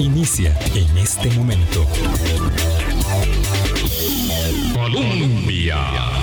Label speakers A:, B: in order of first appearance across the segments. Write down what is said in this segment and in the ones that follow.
A: inicia en este momento. Colombia.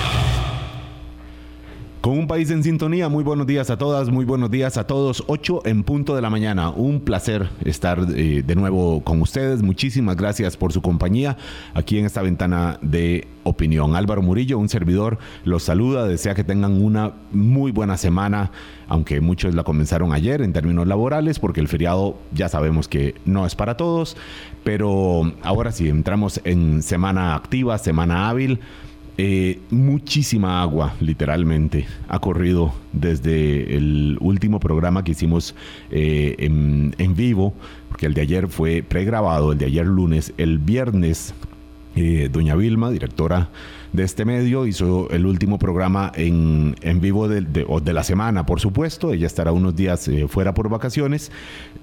B: Con un país en sintonía, muy buenos días a todas, muy buenos días a todos. 8 en punto de la mañana. Un placer estar eh, de nuevo con ustedes. Muchísimas gracias por su compañía aquí en esta ventana de opinión. Álvaro Murillo, un servidor, los saluda. Desea que tengan una muy buena semana, aunque muchos la comenzaron ayer en términos laborales, porque el feriado ya sabemos que no es para todos. Pero ahora sí, entramos en semana activa, semana hábil. Eh, muchísima agua, literalmente, ha corrido desde el último programa que hicimos eh, en, en, vivo, porque el de ayer fue pregrabado, el de ayer lunes, el viernes, eh, doña Vilma, directora de este medio. Hizo el último programa en, en vivo de, de, la semana, por supuesto. Ella estará unos días eh, fuera por vacaciones.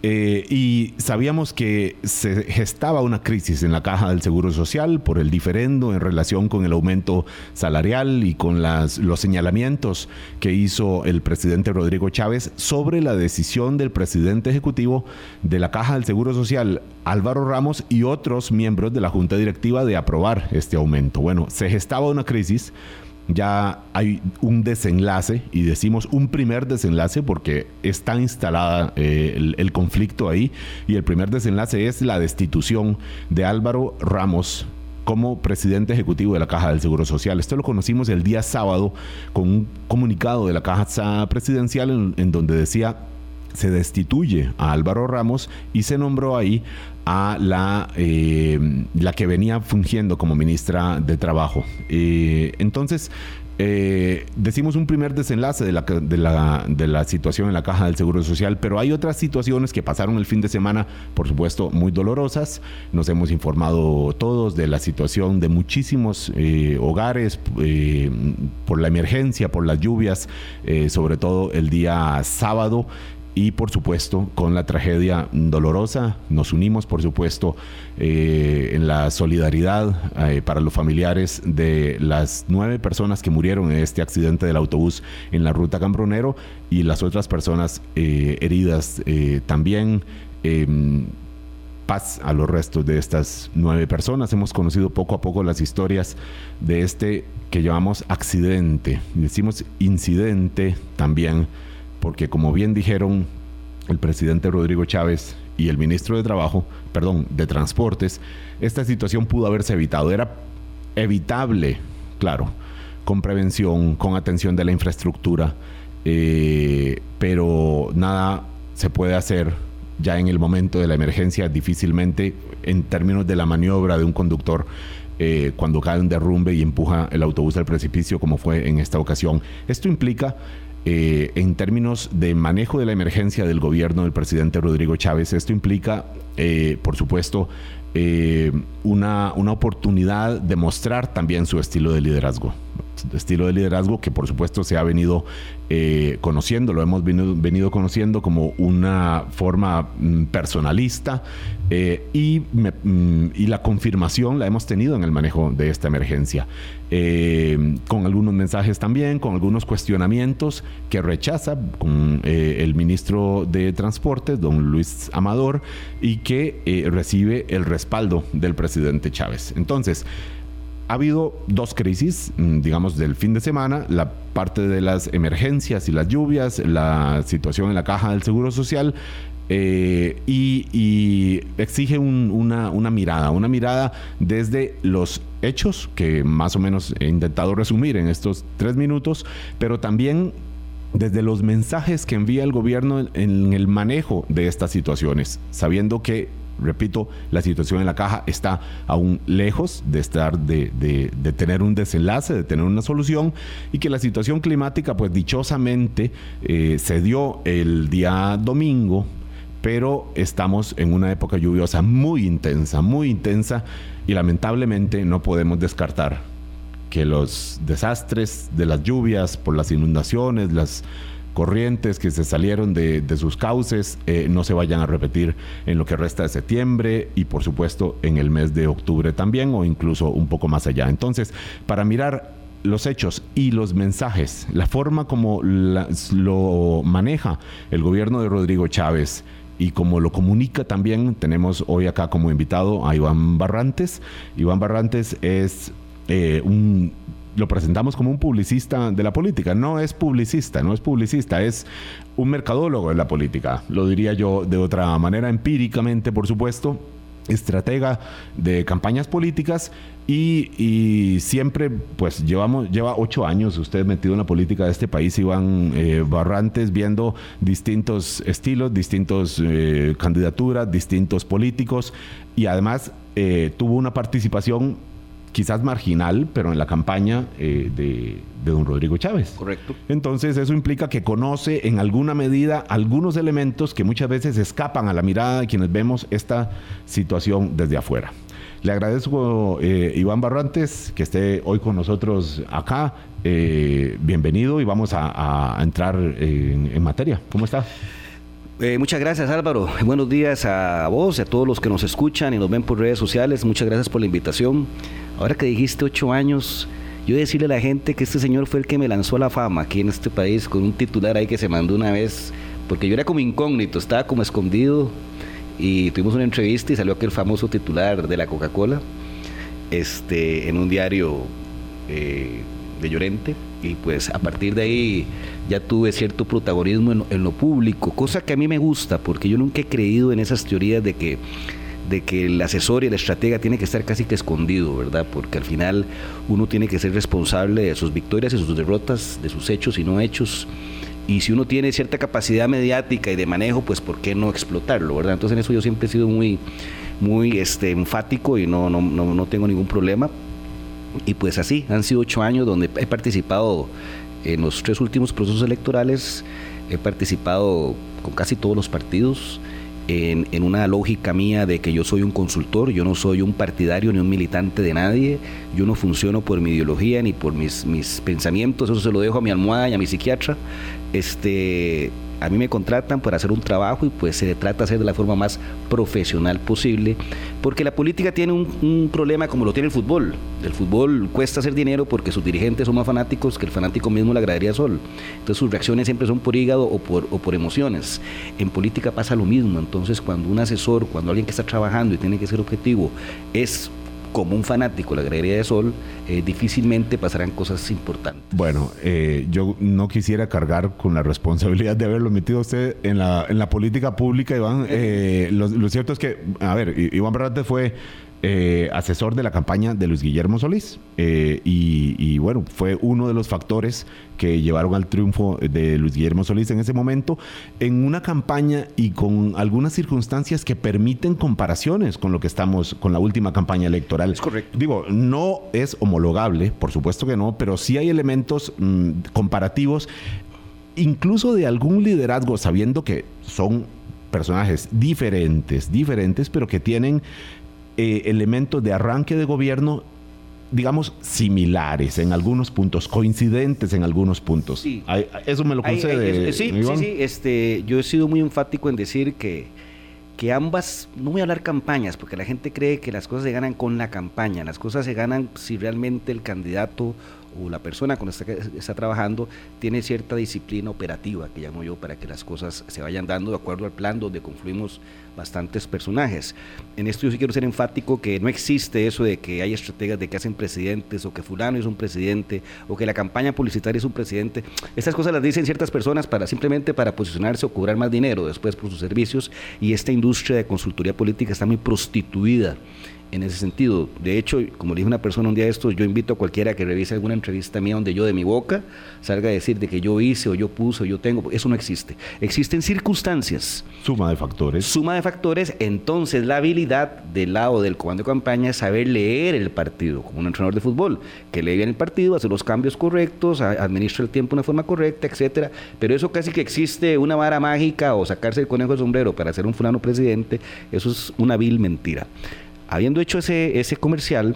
B: Eh, y sabíamos que se gestaba una crisis en la caja del Seguro Social por el diferendo en relación con el aumento salarial y con las, los señalamientos que hizo el presidente Rodrigo Chávez sobre la decisión del presidente ejecutivo de la caja del Seguro Social, Álvaro Ramos, y otros miembros de la Junta Directiva de aprobar este aumento. Bueno, se gestaba una crisis, ya hay un desenlace, y decimos un primer desenlace porque está instalada eh, el, conflicto ahí, y el primer desenlace es la destitución de Álvaro Ramos como presidente ejecutivo de la Caja del Seguro Social. Esto lo conocimos el día sábado con un comunicado de la Caja Presidencial en, en donde decía se destituye a Álvaro Ramos y se nombró ahí a la, eh, la que venía fungiendo como ministra de Trabajo. Eh, entonces, eh, decimos un primer desenlace de la, de, la, de la, situación en la caja del Seguro Social, pero hay otras situaciones que pasaron el fin de semana, por supuesto, muy dolorosas. Nos hemos informado todos de la situación de muchísimos eh, hogares por la emergencia, por las lluvias, sobre todo el día sábado y por supuesto con la tragedia dolorosa nos unimos por supuesto eh, en la solidaridad eh, para los familiares de las nueve personas que murieron en este accidente del autobús en la ruta Cambronero y las otras personas eh, heridas también em, paz a los restos de estas nueve personas. Hemos conocido poco a poco las historias de este que llamamos accidente. Decimos incidente también porque como bien dijeron el presidente Rodrigo Chávez y el ministro de Trabajo, perdón, de Transportes, esta situación pudo haberse evitado. Era evitable, claro, con prevención, con atención de la infraestructura, eh, pero nada se puede hacer ya en el momento de la emergencia, difícilmente en términos de la maniobra de un conductor eh, cuando cae un derrumbe y empuja el autobús al precipicio, como fue en esta ocasión. Esto implica eh, en términos de manejo de la emergencia del gobierno del presidente Rodrigo Chávez. Esto implica, eh, por supuesto, eh, una, una oportunidad de mostrar también su estilo de liderazgo estilo de liderazgo que por supuesto se ha venido eh, conociendo, lo hemos venido, conociendo como una forma mm, personalista eh, y, mm, y, la confirmación la hemos tenido en el manejo de esta emergencia, eh, con algunos mensajes también, con algunos cuestionamientos que rechaza con el ministro de Transportes, don Luis Amador, y que recibe el respaldo del presidente Chávez. Entonces, ha habido dos crisis, mm, digamos, del fin de semana, la parte de las emergencias y las lluvias, la situación en la caja del Seguro Social, eh, y, exige una, una, mirada, una mirada desde los hechos, que más o menos he intentado resumir en estos tres minutos, pero también desde los mensajes que envía el gobierno en el manejo de estas situaciones, sabiendo que repito, la situación en la caja está aún lejos de estar, de, de, tener un desenlace, de tener una solución y que la situación climática, pues dichosamente, eh, se dio el día domingo, pero estamos en una época lluviosa muy intensa, muy intensa y lamentablemente no podemos descartar que los desastres de las lluvias por las inundaciones, las corrientes que se salieron de, sus cauces eh, no se vayan a repetir en lo que resta de septiembre y por supuesto en el mes de octubre también o incluso un poco más allá. Entonces, para mirar los hechos y los mensajes, la forma como lo maneja el gobierno de Rodrigo Chávez y como lo comunica también, tenemos hoy acá como invitado a Iván Barrantes. Iván Barrantes es eh, un lo presentamos como un publicista de la política. No es publicista, no es publicista, es un mercadólogo de la política. Lo diría yo de otra manera, empíricamente, por supuesto estratega de campañas políticas y, siempre, pues llevamos, lleva ocho años usted metido en la política de este país, Iván eh, Barrantes, viendo distintos estilos, distintos eh, candidaturas, distintos políticos y además eh, tuvo una participación quizás marginal, pero en la campaña eh, de, don Rodrigo Chávez.
C: Correcto.
B: Entonces eso implica que conoce en alguna medida algunos elementos que muchas veces escapan a la mirada de quienes vemos esta situación desde afuera. Le agradezco, eh, Iván Barrantes, que esté hoy con nosotros acá. Eh, bienvenido y vamos a, entrar en, materia. ¿Cómo está?
C: muchas gracias Álvaro. Buenos días a vos y a todos los que nos escuchan y nos ven por redes sociales. Muchas gracias por la invitación. Ahora que dijiste ocho años, yo decirle a la gente que este señor fue el que me lanzó a la fama aquí en este país con un titular ahí que se mandó una vez, porque yo era como incógnito, estaba como escondido y tuvimos una entrevista y salió aquel famoso titular de la Coca-Cola este, en un diario eh, de Llorente. Y pues a partir de ahí ya tuve cierto protagonismo en lo público, cosa que a mí me gusta porque yo nunca he creído en esas teorías de que de que el asesor y el estratega tiene que estar casi que escondido, ¿verdad? Porque al final uno tiene que ser responsable de sus victorias y sus derrotas, de sus hechos y no hechos. Y si uno tiene cierta capacidad mediática y de manejo, pues ¿por qué no explotarlo, verdad? Entonces en eso yo siempre he sido muy, muy este, enfático y no, no, no, no tengo ningún problema. Y pues así, han sido ocho años donde he participado en los tres últimos procesos electorales, he participado con casi todos los partidos, en, una lógica mía de que yo soy un consultor, yo no soy un partidario ni un militante de nadie, yo no funciono por mi ideología ni por mis, mis pensamientos, eso se lo dejo a mi almohada y a mi psiquiatra. Este, a mí me contratan para hacer un trabajo y pues se trata de hacer de la forma más profesional posible, porque la política tiene un, problema como lo tiene el fútbol. El fútbol cuesta hacer dinero porque sus dirigentes son más fanáticos que el fanático mismo la gradería sol. Entonces sus reacciones siempre son por hígado o por, o por emociones. En política pasa lo mismo, entonces cuando un asesor, cuando alguien que está trabajando y tiene que ser objetivo, es como un fanático la galería de sol, eh, difícilmente pasarán cosas importantes.
B: Bueno, eh, yo no quisiera cargar con la responsabilidad de haberlo metido usted en la, en la política pública, Iván. Eh, lo, cierto es que, a ver, Iván Berrate fue eh, asesor de la campaña de Luis Guillermo Solís. Eh, y, bueno, fue uno de los factores que llevaron al triunfo de Luis Guillermo Solís en ese momento, en una campaña y con algunas circunstancias que permiten comparaciones con lo que estamos, con la última campaña electoral.
C: Es correcto.
B: Digo, no es homologable, por supuesto que no, pero sí hay elementos mm, comparativos, incluso de algún liderazgo, sabiendo que son personajes diferentes, diferentes, pero que tienen eh, elementos de arranque de gobierno digamos, similares en algunos puntos, coincidentes en algunos puntos. Sí. Eso me lo concede.
C: sí, sí, sí. Este, yo he sido muy enfático en decir que, que ambas, no voy a hablar campañas, porque la gente cree que las cosas se ganan con la campaña, las cosas se ganan si realmente el candidato o la persona con la que está, trabajando tiene cierta disciplina operativa, que llamo yo, para que las cosas se vayan dando de acuerdo al plan donde confluimos bastantes personajes. En esto yo sí quiero ser enfático que no existe eso de que hay estrategas de que hacen presidentes o que fulano es un presidente o que la campaña publicitaria es un presidente. Estas cosas las dicen ciertas personas para simplemente para posicionarse o cobrar más dinero después por sus servicios y esta industria de consultoría política está muy prostituida en ese sentido. De hecho, como dijo una persona un día de esto, yo invito a cualquiera que revise alguna entrevista mía donde yo de mi boca salga a decir de que yo hice o yo puse o yo tengo. Eso no existe. Existen circunstancias.
B: Suma de factores.
C: Suma de factores. Entonces, la habilidad del lado del comando de campaña es saber leer el partido, como un entrenador de fútbol, que lee bien el partido, hace los cambios correctos, administra el tiempo de una forma correcta, etcétera. Pero eso casi que existe una vara mágica o sacarse el conejo de sombrero para ser un fulano presidente, eso es una vil mentira habiendo hecho ese, ese comercial,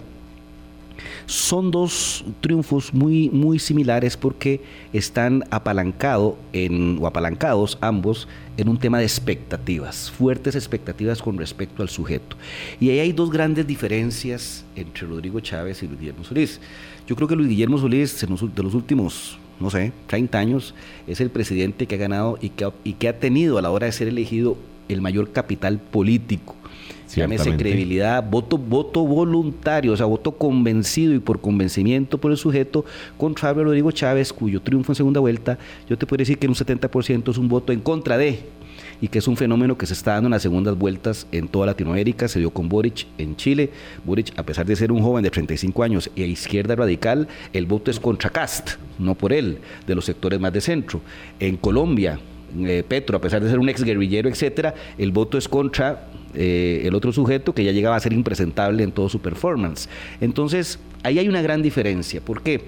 C: son dos triunfos muy, muy similares porque están apalancado en, o apalancados ambos en un tema de expectativas, fuertes expectativas con respecto al sujeto. Y ahí hay dos grandes diferencias entre Rodrigo Chávez y Luis Guillermo Solís. Yo creo que Luis Guillermo Solís, de los últimos, no sé, 30 años, es el presidente que ha ganado y que y que ha tenido a la hora de ser elegido el mayor capital político. Llámese credibilidad, voto, voto voluntario, o sea, voto convencido y por convencimiento por el sujeto contra Álvaro Rodrigo Chávez, cuyo triunfo en segunda vuelta, yo te puedo decir que en un 70% es un voto en contra de, y que es un fenómeno que se está dando en las segundas vueltas en toda Latinoamérica, se dio con Boric en Chile. Boric, a pesar de ser un joven de 35 años y a izquierda radical, el voto es contra Cast, no por él, de los sectores más de centro. En Colombia, eh, Petro, a pesar de ser un ex guerrillero, etcétera, el voto es contra eh, el otro sujeto que ya llegaba a ser impresentable en todo su performance. Entonces, ahí hay una gran diferencia. ¿Por qué?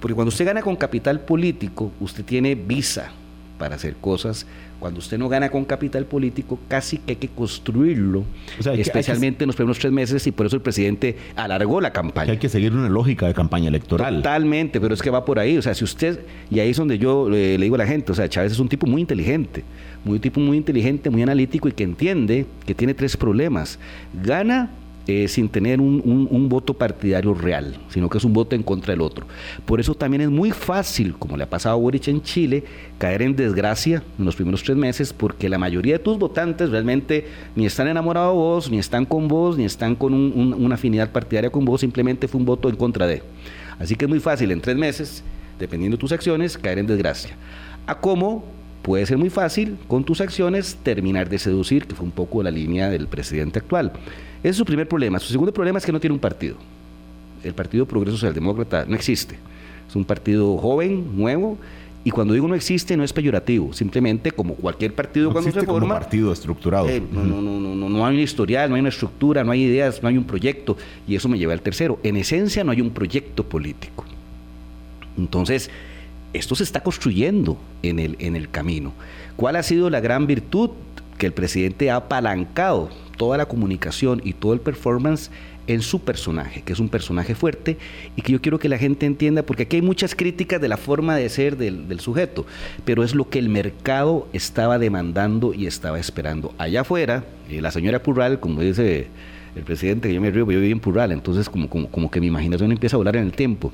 C: Porque cuando usted gana con capital político, usted tiene visa para hacer cosas. Cuando usted no gana con capital político, casi que hay que construirlo,
B: O sea, hay que- hay que-
C: especialmente en los primeros tres meses, y por eso el presidente alargó la
B: Que
C: campaña.
B: hay que seguir una lógica de campaña electoral.
C: Totalmente, pero es que va por ahí. O sea, si usted, y ahí es donde yo eh, le digo a la gente, o sea, Chávez es un tipo muy inteligente, muy tipo muy inteligente, muy analítico y que entiende que tiene tres problemas. Gana eh, sin tener un, voto partidario real, sino que es un voto en contra del otro. Por eso también es muy fácil, como le ha pasado a Boric en Chile, caer en desgracia en los primeros tres meses, porque la mayoría de tus votantes realmente ni están enamorados de vos, ni están con vos, ni están con un- un- una afinidad partidaria con vos, simplemente fue un voto en contra de. Así que es muy fácil en tres meses, dependiendo de tus acciones, caer en desgracia. A cómo puede ser muy fácil con tus acciones terminar de seducir, que fue un poco la línea del presidente actual. Ese es su primer problema. Su segundo problema es que no tiene un partido. El Partido Progreso Socialdemócrata no existe. Es un partido joven, nuevo, y cuando digo no existe no es peyorativo, simplemente como cualquier partido
B: No
C: cuando se
B: existe como
C: forma,
B: partido estructurado.
C: eh, no, no, no, no, no, no hay un historial, no hay una estructura, no hay ideas, no hay un proyecto. Y eso me lleva al tercero. En esencia no hay un proyecto político. Entonces, esto se está construyendo en el, en el camino. ¿Cuál ha sido la gran virtud? Que el presidente ha apalancado toda la comunicación y todo el performance en su personaje, que es un personaje fuerte y que yo quiero que la gente entienda, porque aquí hay muchas críticas de la forma de ser del, sujeto, pero es lo que el mercado estaba demandando y estaba esperando. Allá afuera, eh, la señora Purral, como dice el presidente, que yo me río, yo vivo en Purral, entonces como, como, como que mi imaginación empieza a volar en el tiempo.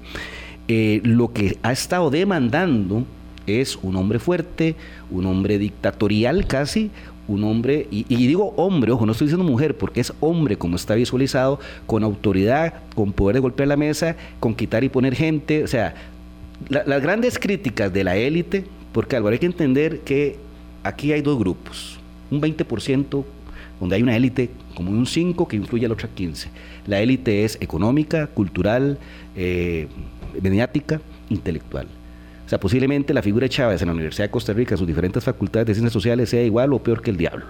C: Eh, lo que ha estado demandando es un hombre fuerte, un hombre dictatorial casi, un hombre, y, digo hombre, ojo, no estoy diciendo mujer, porque es hombre como está visualizado, con autoridad, con poder de golpear la mesa, con quitar y poner gente, o sea, la- las grandes críticas de la élite, porque Álvaro hay que entender que aquí hay dos grupos, un 20% donde hay una élite como un 5 que influye al otro 15. La élite es económica, cultural, eh, mediática, intelectual. O sea, posiblemente la figura de Chávez en la Universidad de Costa Rica, sus diferentes facultades de ciencias sociales, sea igual o peor que el diablo.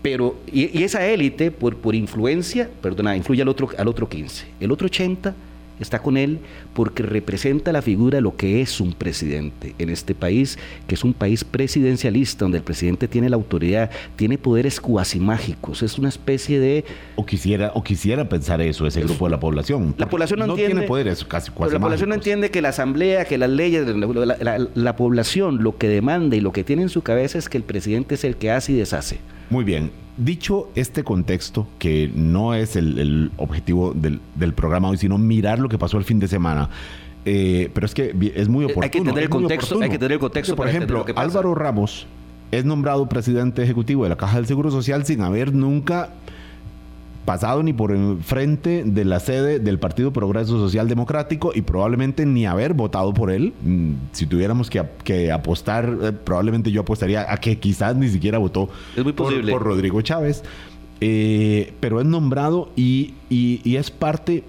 C: Pero, y, y esa élite, por, por influencia, perdona, influye al otro, al otro 15. El otro 80 está con él porque representa la figura de lo que es un presidente en este país, que es un país presidencialista, donde el presidente tiene la autoridad, tiene poderes cuasi mágicos, es una especie de
B: O quisiera, o quisiera pensar eso, ese grupo de la población.
C: La población no,
B: no
C: entiende.
B: tiene poderes casi cuasi
C: la población no entiende que la asamblea, que las leyes, la, la- la- la población lo que demanda y lo que tiene en su cabeza es que el presidente es el que hace y deshace.
B: Muy bien. Dicho este contexto, que no es el, el objetivo del, del programa hoy, sino mirar lo que pasó el fin de semana. eh, pero es que es muy
C: Eh, hay
B: oportuno.
C: que entender el contexto,
B: oportuno.
C: hay que entender el contexto
B: Porque, por ejemplo,
C: lo que pasa.
B: Álvaro Ramos es nombrado presidente ejecutivo de la Caja del Seguro Social sin haber nunca pasado ni por enfrente de la sede del Partido Progreso Social Democrático y probablemente ni haber votado por él. Mm, Si tuviéramos que, ap- que apostar, eh, probablemente yo apostaría a que quizás ni siquiera votó
C: Es muy
B: por-
C: posible.
B: por Rodrigo Chávez. Eh, pero es nombrado y, y- y es parte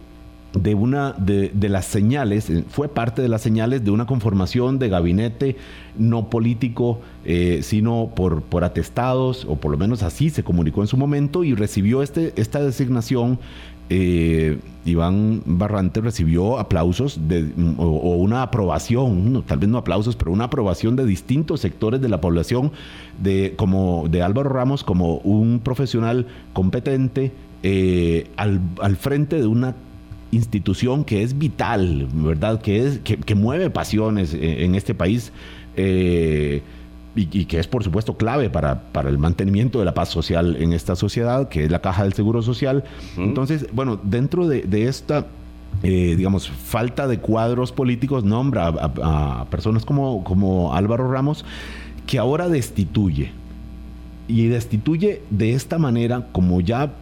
B: de una de, de las señales, eh, fue parte de las señales de una conformación de gabinete no político, eh, sino por, por atestados, o por lo menos así se comunicó en su momento, y recibió este, esta designación. eh, Iván Barrante recibió aplausos o, una aprobación, tal vez no aplausos, pero una aprobación de distintos sectores de la población de, como de Álvaro Ramos como un profesional competente eh, al, al frente de una institución que es vital, ¿verdad? Que, es, que, mueve pasiones en este país y, y que es, por supuesto, clave para, para el mantenimiento de la paz social en esta sociedad, que es la Caja del Seguro Social. Entonces, bueno, dentro de, de esta... eh, digamos, falta de cuadros políticos, nombra a, a- personas como, como Álvaro Ramos, que ahora destituye. Y destituye de esta manera, como ya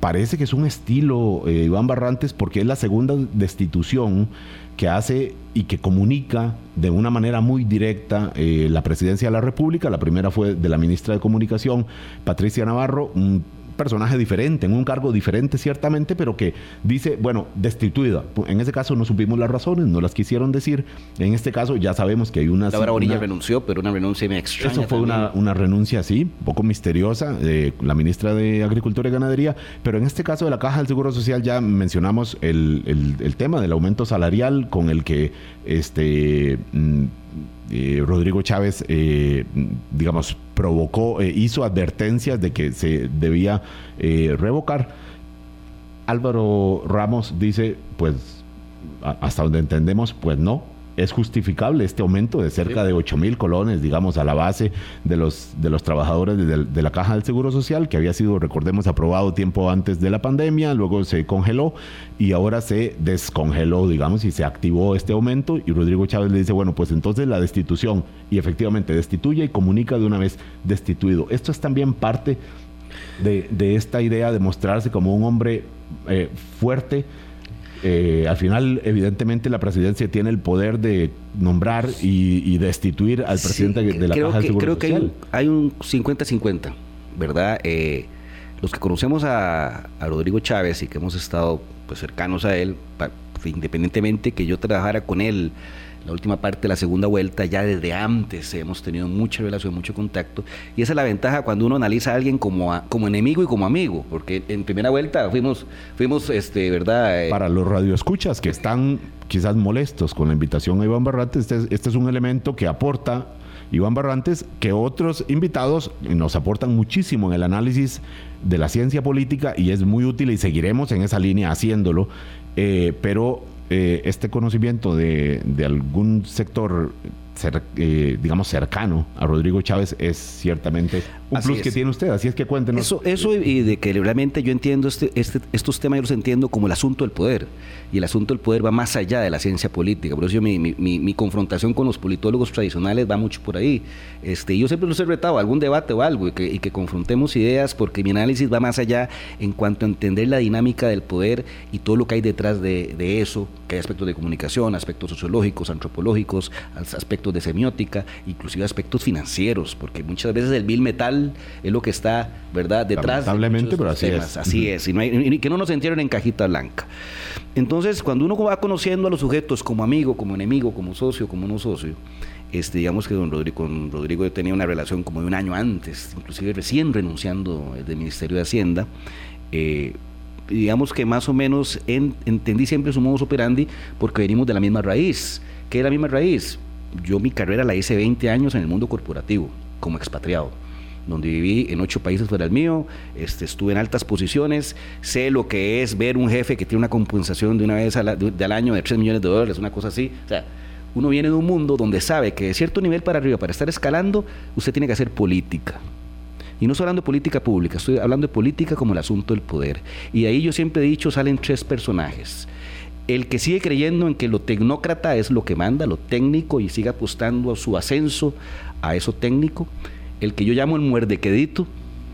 B: parece que es un estilo eh, Iván Barrantes, porque es la segunda destitución que hace y que comunica de una manera muy directa eh, la presidencia de la República. La primera fue de la ministra de Comunicación, Patricia Navarro, personaje diferente, en un cargo diferente ciertamente, pero que dice, bueno, destituida. En ese caso no supimos las razones, no las quisieron decir. En este caso ya sabemos que hay una...
C: Laura Bonilla renunció, pero una renuncia me extraña.
B: Eso fue una, una, renuncia así, un poco misteriosa, de la ministra de Agricultura y Ganadería, pero en este caso de la Caja del Seguro Social ya mencionamos el, el, el tema del aumento salarial con el que este... Mm, eh, Rodrigo Chávez, eh, digamos, provocó, eh, hizo advertencias de que se debía revocar. Álvaro Ramos dice, pues, hasta donde entendemos, pues no, es justificable este aumento de cerca de 8 mil colones, digamos, a la base de los, de los trabajadores de, la Caja del Seguro Social, que había sido, recordemos, aprobado tiempo antes de la pandemia, luego se congeló y ahora se descongeló, digamos, y se activó este aumento. Y Rodrigo Chávez le dice, bueno, pues entonces la destitución, y efectivamente destituye y comunica de una vez destituido. Esto es también parte de, esta idea de mostrarse como un hombre eh, fuerte eh, al final, evidentemente, la presidencia tiene el poder de nombrar y, destituir al presidente de la Caja de Seguro
C: Creo que hay un 50-50, ¿verdad? Eh, los que conocemos a, Rodrigo Chávez y que hemos estado pues, cercanos a él, independientemente que yo trabajara con él la última parte de la segunda vuelta, ya desde antes hemos tenido mucha relación, mucho contacto. Y esa es la ventaja cuando uno analiza a alguien como, como enemigo y como amigo, porque en primera vuelta fuimos, fuimos este, ¿verdad?
B: Eh, Para los radioescuchas que están quizás molestos con la invitación a Iván Barrantes, este, este es un elemento que aporta Iván Barrantes, que otros invitados nos aportan muchísimo en el análisis de la ciencia política y es muy útil y seguiremos en esa línea haciéndolo, eh, pero eh, este conocimiento de, de, algún sector eh, digamos, cercano a Rodrigo Chávez es ciertamente un plus que tiene usted. Así es que cuéntenos.
C: Eso, eso y de que realmente yo entiendo este, este, estos temas, yo los entiendo como el asunto del poder. Y el asunto del poder va más allá de la ciencia política. Por eso mi, mi, mi, confrontación con los politólogos tradicionales va mucho por ahí. Este, yo siempre los he retado a algún debate o algo y que, y que confrontemos ideas porque mi análisis va más allá en cuanto a entender la dinámica del poder y todo lo que hay detrás de, de eso, que hay aspectos de comunicación, aspectos sociológicos, antropológicos, aspectos de semiótica, inclusive aspectos financieros, porque muchas veces el bill metal es lo que está, ¿verdad?, detrás
B: Lamentablemente, pero así es.
C: Así es, y, que no nos entierren en cajita blanca. Entonces, cuando uno va conociendo a los sujetos como amigo, como enemigo, como socio, como no socio, este, digamos que don Rodrigo, con Rodrigo yo tenía una relación como de un año antes, inclusive recién renunciando del Ministerio de Hacienda, eh, digamos que más o menos entendí siempre su modus operandi porque venimos de la misma raíz. ¿Qué es la misma raíz? yo mi carrera la hice 20 años en el mundo corporativo, como expatriado donde viví en ocho países fuera del mío, este, estuve en altas posiciones, sé lo que es ver un jefe que tiene una compensación de una vez al, año de 3 millones de dólares, una cosa así. O sea, uno viene de un mundo donde sabe que de cierto nivel para arriba, para estar escalando, usted tiene que hacer política. Y no estoy hablando de política pública, estoy hablando de política como el asunto del poder. Y ahí yo siempre he dicho, salen tres personajes el que sigue creyendo en que lo tecnócrata es lo que manda, lo técnico, y sigue apostando a su ascenso a eso técnico, el que yo llamo el muerdequedito,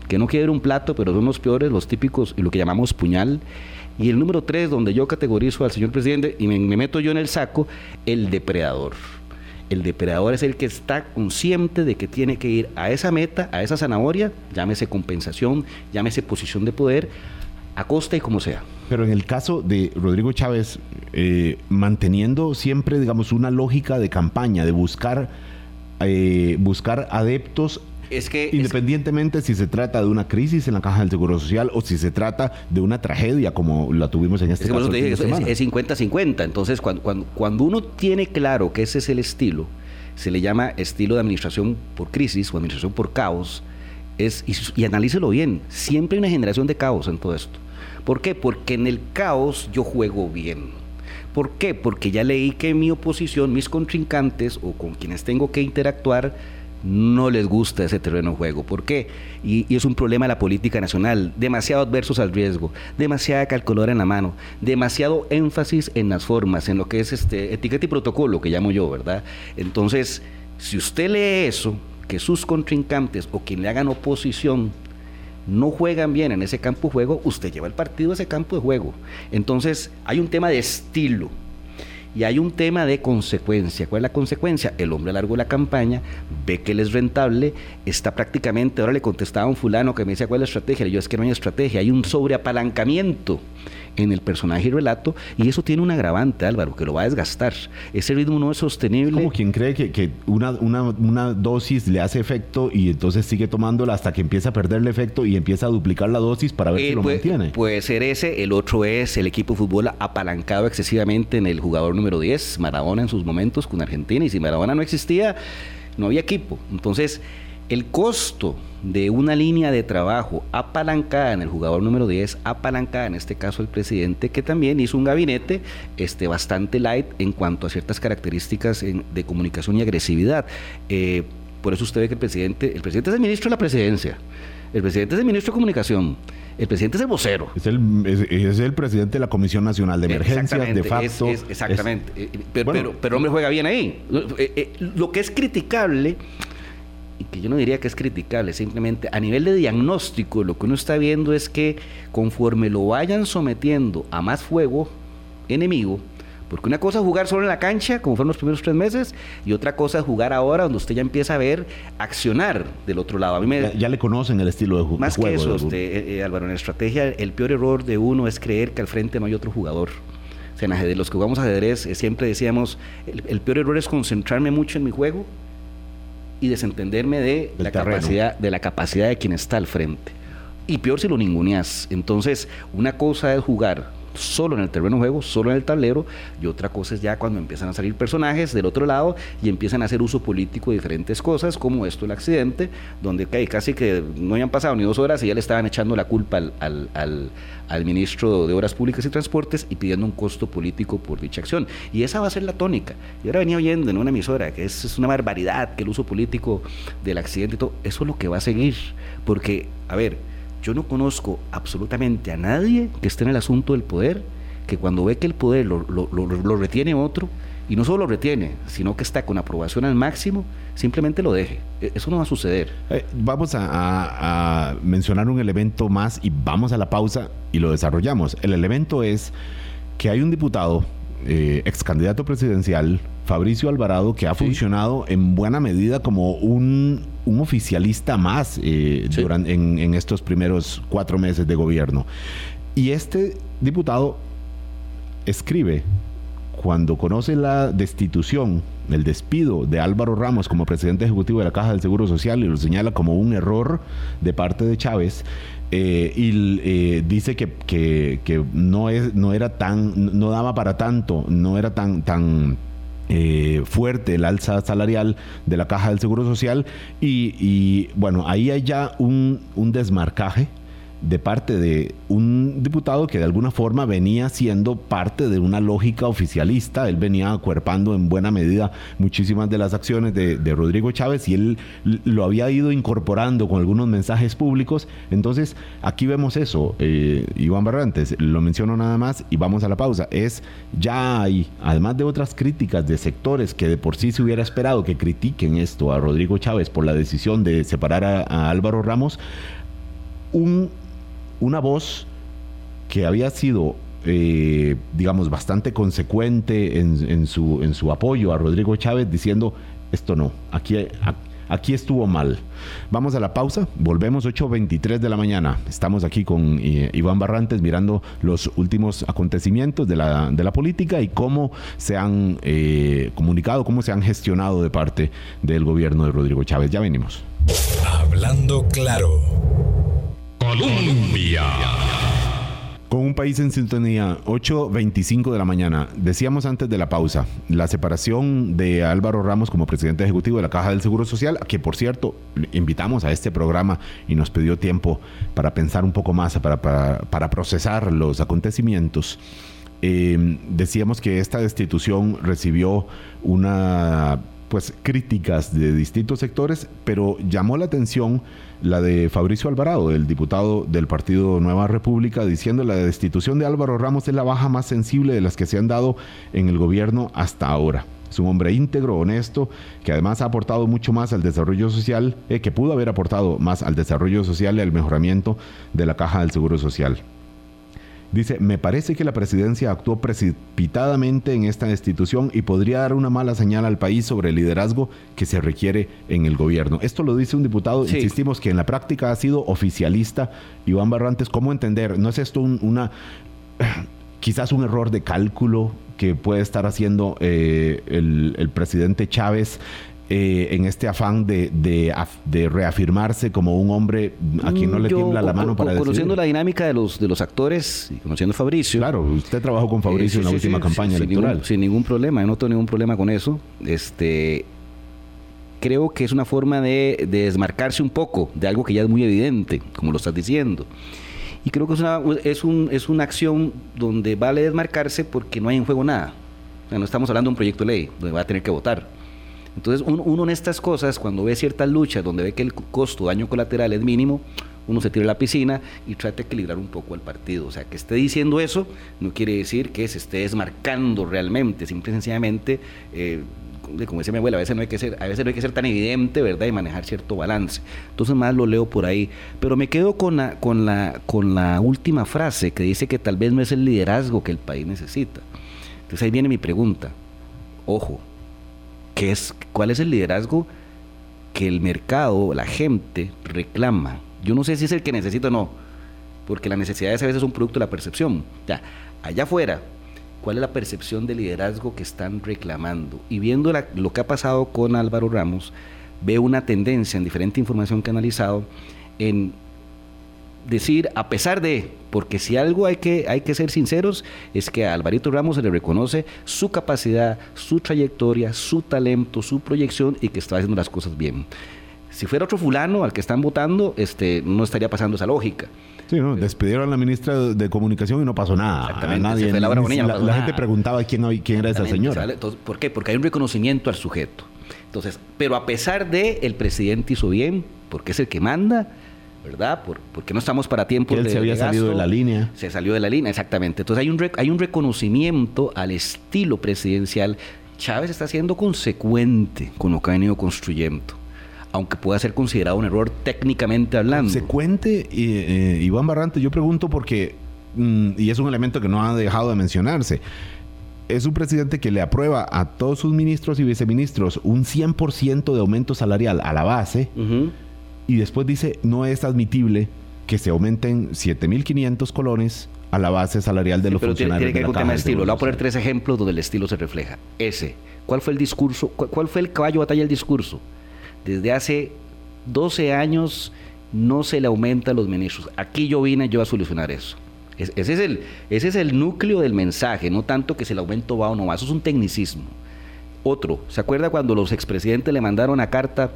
C: que no quiere un plato, pero son los peores, los típicos, y lo que llamamos puñal, y el número tres, donde yo categorizo al señor presidente y me, meto yo en el saco, el depredador. El depredador es el que está consciente de que tiene que ir a esa meta, a esa zanahoria, llámese compensación, llámese posición de poder, a costa y como sea.
B: Pero en el caso de Rodrigo Chávez, eh, manteniendo siempre, digamos, una lógica de campaña, de buscar, eh, buscar adeptos es que, Independientemente si se trata de una crisis en la caja del Seguro Social o si se trata de una tragedia como la tuvimos en este caso.
C: es 50-50. Entonces, cuando, cuando, uno tiene claro que ese es el estilo, se le llama estilo de administración por crisis o administración por caos, es, y, y analícelo bien, siempre hay una generación de caos en todo esto. ¿Por qué? Porque en el caos yo juego bien. ¿Por qué? Porque ya leí que mi oposición, mis contrincantes o con quienes tengo que interactuar, no les gusta ese terreno de juego. ¿Por qué? Y, es un problema de la política nacional. Demasiado adversos al riesgo, demasiada calculadora en la mano, demasiado énfasis en las formas, en lo que es este etiqueta y protocolo, que llamo yo, ¿verdad? Entonces, si usted lee eso, que sus contrincantes o quien le hagan oposición no juegan bien en ese campo de juego, usted lleva el partido a ese campo de juego. Entonces hay un tema de estilo y hay un tema de consecuencia. ¿Cuál es la consecuencia? El hombre a largo de la campaña ve que él es rentable, está prácticamente, ahora le contestaba a un fulano que me decía cuál es la estrategia, yo es que no hay estrategia, hay un sobreapalancamiento en el personaje y relato, y eso tiene un agravante, Álvaro, que lo va a desgastar. Ese ritmo no es sostenible.
B: Como quien cree que, una, una, dosis le hace efecto y entonces sigue tomándola hasta que empieza a perder el efecto y empieza a duplicar la dosis para ver si lo
C: puede,
B: mantiene.
C: Puede ser ese, el otro es el equipo de fútbol apalancado excesivamente en el jugador número 10, Maradona en sus momentos con Argentina, y si Maradona no existía, no había equipo. Entonces, el costo de una línea de trabajo apalancada en el jugador número 10, apalancada en este caso el presidente, que también hizo un gabinete este, bastante light en cuanto a ciertas características de comunicación y agresividad. Eh, por eso usted ve que el presidente, el presidente es el ministro de la presidencia, el presidente es el ministro de comunicación, el presidente es el vocero.
B: Es el, es, el presidente de la Comisión Nacional de Emergencias, de facto.
C: exactamente. Eh, pero, pero, pero, hombre juega bien ahí. Eh, lo que es criticable y que yo no diría que es criticable, simplemente a nivel de diagnóstico lo que uno está viendo es que conforme lo vayan sometiendo a más fuego enemigo, porque una cosa es jugar solo en la cancha, como fueron los primeros tres meses, y otra cosa es jugar ahora, donde usted ya empieza a ver accionar del otro lado. A
B: mí me, ya, le conocen el estilo de juego.
C: Más que eso, usted, eh, eh, Álvaro, en la estrategia, el peor error de uno es creer que al frente no hay otro jugador. O sea, en los que jugamos ajedrez, eh, siempre decíamos, el peor error es concentrarme mucho en mi juego y desentenderme de la, capacidad, de la capacidad de quien está al frente. Y peor si lo ninguneas. Entonces, una cosa es jugar solo en el terreno juego, solo en el tablero, y otra cosa es ya cuando empiezan a salir personajes del otro lado y empiezan a hacer uso político de diferentes cosas, como esto el accidente, donde casi que no hayan pasado ni dos horas y ya le estaban echando la culpa al, al, ministro de Obras Públicas y Transportes y pidiendo un costo político por dicha acción. Y esa va a ser la tónica. Yo ahora venía oyendo en una emisora que es, es una barbaridad que el uso político del accidente y todo, eso es lo que va a seguir, porque, a ver, yo no conozco absolutamente a nadie que esté en el asunto del poder, que cuando ve que el poder lo, retiene otro, y no solo lo retiene, sino que está con aprobación al máximo, simplemente lo deje. E, eso no va a suceder.
B: Eh, vamos a, mencionar un elemento más y vamos a la pausa y lo desarrollamos. El elemento es que hay un diputado, eh, ex candidato presidencial, Fabricio Alvarado, que ha funcionado en buena medida como un, oficialista más eh, en, estos primeros cuatro meses de gobierno. Y este diputado escribe, cuando conoce la destitución, el despido de Álvaro Ramos como presidente ejecutivo de la Caja del Seguro Social y lo señala como un error de parte de Chávez, eh, y eh, dice que, que, no, es, no era tan, no daba para tanto, no era tan, tan eh, fuerte el alza salarial de la caja del Seguro Social y, y bueno, ahí hay ya un, un desmarcaje de parte de un diputado que de alguna forma venía siendo parte de una lógica oficialista. Él venía acuerpando en buena medida muchísimas de las acciones de, Rodrigo Chávez y él lo había ido incorporando con algunos mensajes públicos. Entonces, aquí vemos eso. Eh, Iván Barrantes, lo menciono nada más y vamos a la pausa. Es ya hay, además de otras críticas de sectores que de por sí se hubiera esperado que critiquen esto a Rodrigo Chávez por la decisión de separar a Álvaro Ramos, un una voz que había sido, eh, digamos, bastante consecuente en, su, en su apoyo a Rodrigo Chávez diciendo, esto no, aquí, aquí estuvo mal. Vamos a la pausa, volvemos 8.23 de la mañana. Estamos aquí con eh, Iván Barrantes mirando los últimos acontecimientos de la, de la política y cómo se han eh, comunicado, cómo se han gestionado de parte del gobierno de Rodrigo Chávez. Ya venimos.
A: Hablando claro. Colombia.
B: Con un país en sintonía, 8.25 de la mañana. Decíamos antes de la pausa, la separación de Álvaro Ramos como presidente ejecutivo de la Caja del Seguro Social, que por cierto, invitamos a este programa y nos pidió tiempo para pensar un poco más, para, para, procesar los acontecimientos. Eh, decíamos que esta destitución recibió una pues críticas de distintos sectores, pero llamó la atención la de Fabricio Alvarado, el diputado del Partido Nueva República, diciendo la destitución de Álvaro Ramos es la baja más sensible de las que se han dado en el gobierno hasta ahora. Es un hombre íntegro, honesto, que además ha aportado mucho más al desarrollo social, eh, que pudo haber aportado más al desarrollo social y al mejoramiento de la caja del Seguro Social. Dice, me parece que la presidencia actuó precipitadamente en esta institución y podría dar una mala señal al país sobre el liderazgo que se requiere en el gobierno. Esto lo dice un diputado, insistimos que en la práctica ha sido oficialista. Iván Barrantes, ¿cómo entender? ¿No es esto una quizás un error de cálculo que puede estar haciendo eh, el, presidente Chávez eh, en este afán de, de, reafirmarse como un hombre a quien no le tiembla la mano para
C: Conociendo la dinámica de los, de los actores y conociendo a Fabricio.
B: Claro, usted trabajó con Fabricio en la última campaña electoral.
C: sin ningún problema, yo no tengo ningún problema con eso. Este, creo que es una forma de, de desmarcarse un poco de algo que ya es muy evidente, como lo estás diciendo. Y creo que es una, es, un, es una acción donde vale desmarcarse porque no hay en juego nada. no estamos hablando de un proyecto de ley donde va a tener que votar. Entonces, uno, en estas cosas, cuando ve ciertas luchas donde ve que el costo daño colateral es mínimo, uno se tira a la piscina y trata de equilibrar un poco el partido. O sea, que esté diciendo eso no quiere decir que se esté desmarcando realmente, simple y sencillamente eh, como decía mi abuela, a veces no hay que ser, a veces no hay que ser tan evidente, ¿verdad? Y manejar cierto balance. Entonces más lo leo por ahí. Pero me quedo con la, con la, con la última frase que dice que tal vez no es el liderazgo que el país necesita. Entonces ahí viene mi pregunta. Ojo, ¿qué es, ¿cuál es el liderazgo que el mercado, la gente reclama? Yo no sé si es el que necesito o no, porque la necesidad a veces es un producto de la percepción. Ya, allá afuera, cuál es la percepción de liderazgo que están reclamando. Y viendo lo que ha pasado con Álvaro Ramos, veo una tendencia en diferente información que he analizado en decir, a pesar de, porque si algo hay que, hay que ser sinceros, es que a Alvarito Ramos se le reconoce su capacidad, su trayectoria, su talento, su proyección y que está haciendo las cosas bien. Si fuera otro fulano al que están votando, este, no estaría pasando esa lógica.
B: Sí, ¿no? despidieron a la ministra de Comunicación y no pasó nada. Exactamente. la, gente preguntaba quién, quién era esa señora.
C: ¿Por qué? Porque hay un reconocimiento al sujeto. Entonces, pero a pesar de el presidente hizo bien, porque es el que manda, ¿verdad? Por, porque no estamos para tiempo
B: de, se había salido de la línea.
C: Se salió de la línea, exactamente. Entonces hay un, hay un reconocimiento al estilo presidencial. Chávez está siendo consecuente con lo que ha venido construyendo aunque pueda ser considerado un error técnicamente hablando.
B: Consecuente, eh, Iván Barrante, yo pregunto porque, mm, y es un elemento que no ha dejado de mencionarse, es un presidente que le aprueba a todos sus ministros y viceministros un 100% de aumento salarial a la base y después dice no es admitible que se aumenten 7.500 colones a la base salarial de los funcionarios.
C: Tiene, que de estilo. Le voy a poner tres ejemplos donde el estilo se refleja. Ese. ¿Cuál fue el discurso? ¿Cuál fue el caballo batalla del discurso? Desde hace 12 años no se le aumenta a los ministros. Aquí yo vine yo a solucionar eso. ese, es el, ese es el núcleo del mensaje, no tanto que si el aumento va o no va, eso es un tecnicismo. Otro, ¿se acuerda cuando los expresidentes le mandaron una carta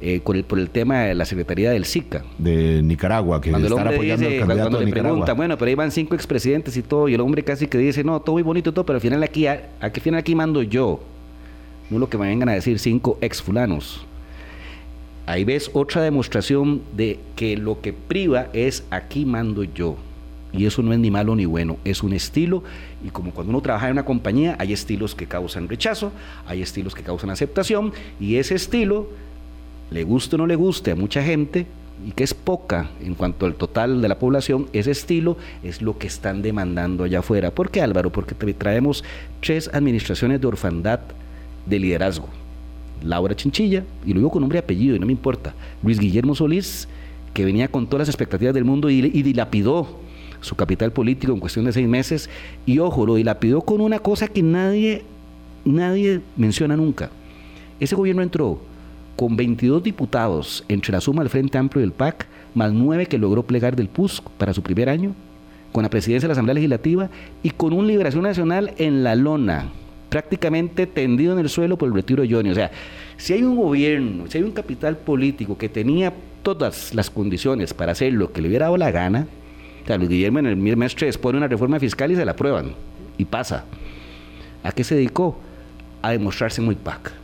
C: eh, por el tema de la Secretaría del SICA?
B: De Nicaragua, que
C: cuando el hombre apoyando dice, cuando le pregunta, bueno, pero ahí van cinco expresidentes y todo, y el hombre casi que dice, no, todo muy bonito y todo, pero al final aquí, ¿a, final aquí mando yo? No lo que me vengan a decir cinco ex fulanos. Ahí ves otra demostración de que lo que priva es aquí mando yo. Y eso no es ni malo ni bueno, es un estilo. Y como cuando uno trabaja en una compañía, hay estilos que causan rechazo, hay estilos que causan aceptación. Y ese estilo, le guste o no le guste a mucha gente, y que es poca en cuanto al total de la población, ese estilo es lo que están demandando allá afuera. ¿Por qué Álvaro? Porque traemos tres administraciones de orfandad de liderazgo. Laura Chinchilla, y lo digo con nombre y apellido, y no me importa, Luis Guillermo Solís, que venía con todas las expectativas del mundo y, dilapidó su capital político en cuestión de seis meses, y ojo, lo dilapidó con una cosa que nadie, nadie menciona nunca. Ese gobierno entró con 22 diputados entre la suma del Frente Amplio y del PAC, más nueve que logró plegar del PUSC para su primer año, con la presidencia de la Asamblea Legislativa y con una liberación nacional en la lona prácticamente tendido en el suelo por el retiro de Johnny. O sea, si hay un gobierno, si hay un capital político que tenía todas las condiciones para hacer lo que le hubiera dado la gana, o sea, Luis Guillermo en el mes 3 pone una reforma fiscal y se la aprueban, y pasa. ¿A qué se dedicó? A demostrarse muy PAC.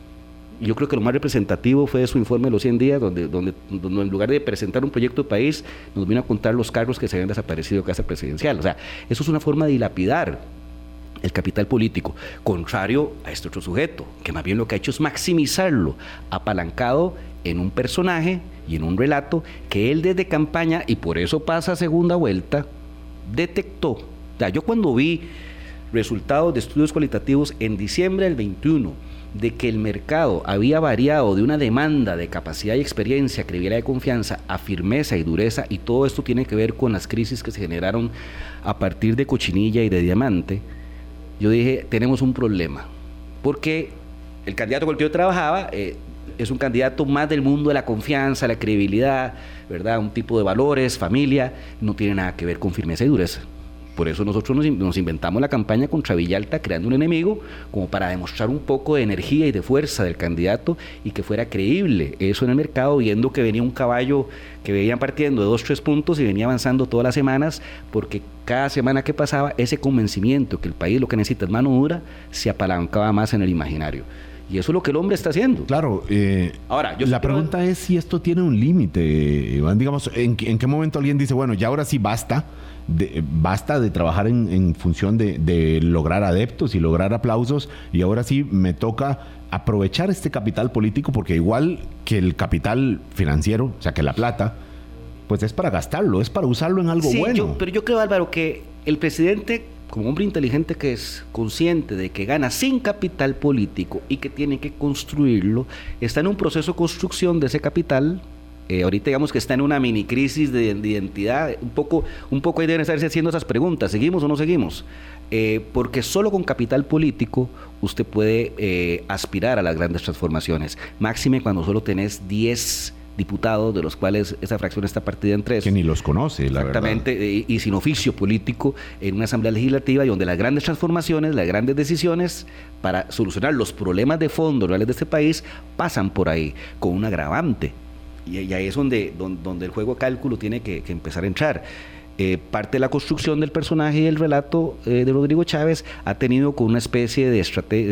C: Yo creo que lo más representativo fue su informe de los 100 días, donde, donde, donde, en lugar de presentar un proyecto de país, nos vino a contar los cargos que se habían desaparecido de casa presidencial. O sea, eso es una forma de dilapidar el capital político, contrario a este otro sujeto, que más bien lo que ha hecho es maximizarlo, apalancado en un personaje y en un relato que él desde campaña, y por eso pasa a segunda vuelta, detectó. O sea, yo cuando vi resultados de estudios cualitativos en diciembre del 21, de que el mercado había variado de una demanda de capacidad y experiencia, credibilidad de confianza, a firmeza y dureza, y todo esto tiene que ver con las crisis que se generaron a partir de Cochinilla y de Diamante, yo dije, tenemos un problema, porque el candidato con el que yo trabajaba eh, es un candidato más del mundo de la confianza, la credibilidad, ¿verdad? Un tipo de valores, familia, no tiene nada que ver con firmeza y dureza. Por eso nosotros nos, inventamos la campaña contra Villalta creando un enemigo como para demostrar un poco de energía y de fuerza del candidato y que fuera creíble eso en el mercado, viendo que venía un caballo que venían partiendo de dos, tres puntos y venía avanzando todas las semanas, porque cada semana que pasaba ese convencimiento que el país lo que necesita es mano dura, se apalancaba más en el imaginario. Y eso es lo que el hombre está haciendo.
B: Claro. Eh, ahora, yo la pregunta es si esto tiene un límite, Iván. Digamos, ¿en, ¿en, qué momento alguien dice, bueno, ya ahora sí basta? basta de trabajar en, función de, lograr adeptos y lograr aplausos y ahora sí me toca aprovechar este capital político porque igual que el capital financiero, o sea que la plata, pues es para gastarlo, es para usarlo en algo bueno.
C: pero yo creo Álvaro que el presidente como hombre inteligente que es consciente de que gana sin capital político y que tiene que construirlo, está en un proceso de construcción de ese capital. Eh, ahorita digamos que está en una mini crisis de, identidad, un poco, un poco ahí deben estarse haciendo esas preguntas, ¿seguimos o no seguimos? Eh, porque solo con capital político usted puede eh, aspirar a las grandes transformaciones, máxime cuando solo tenés 10 diputados, de los cuales esa fracción está partida en tres.
B: Que ni los conoce, la
C: Exactamente, y sin oficio político en una asamblea legislativa y donde las grandes transformaciones, las grandes decisiones para solucionar los problemas de fondo reales de este país pasan por ahí, con un agravante y, ahí es donde, donde, el juego cálculo tiene que, empezar a entrar. Eh, parte de la construcción del personaje y el relato eh, de Rodrigo Chávez ha tenido con una especie de,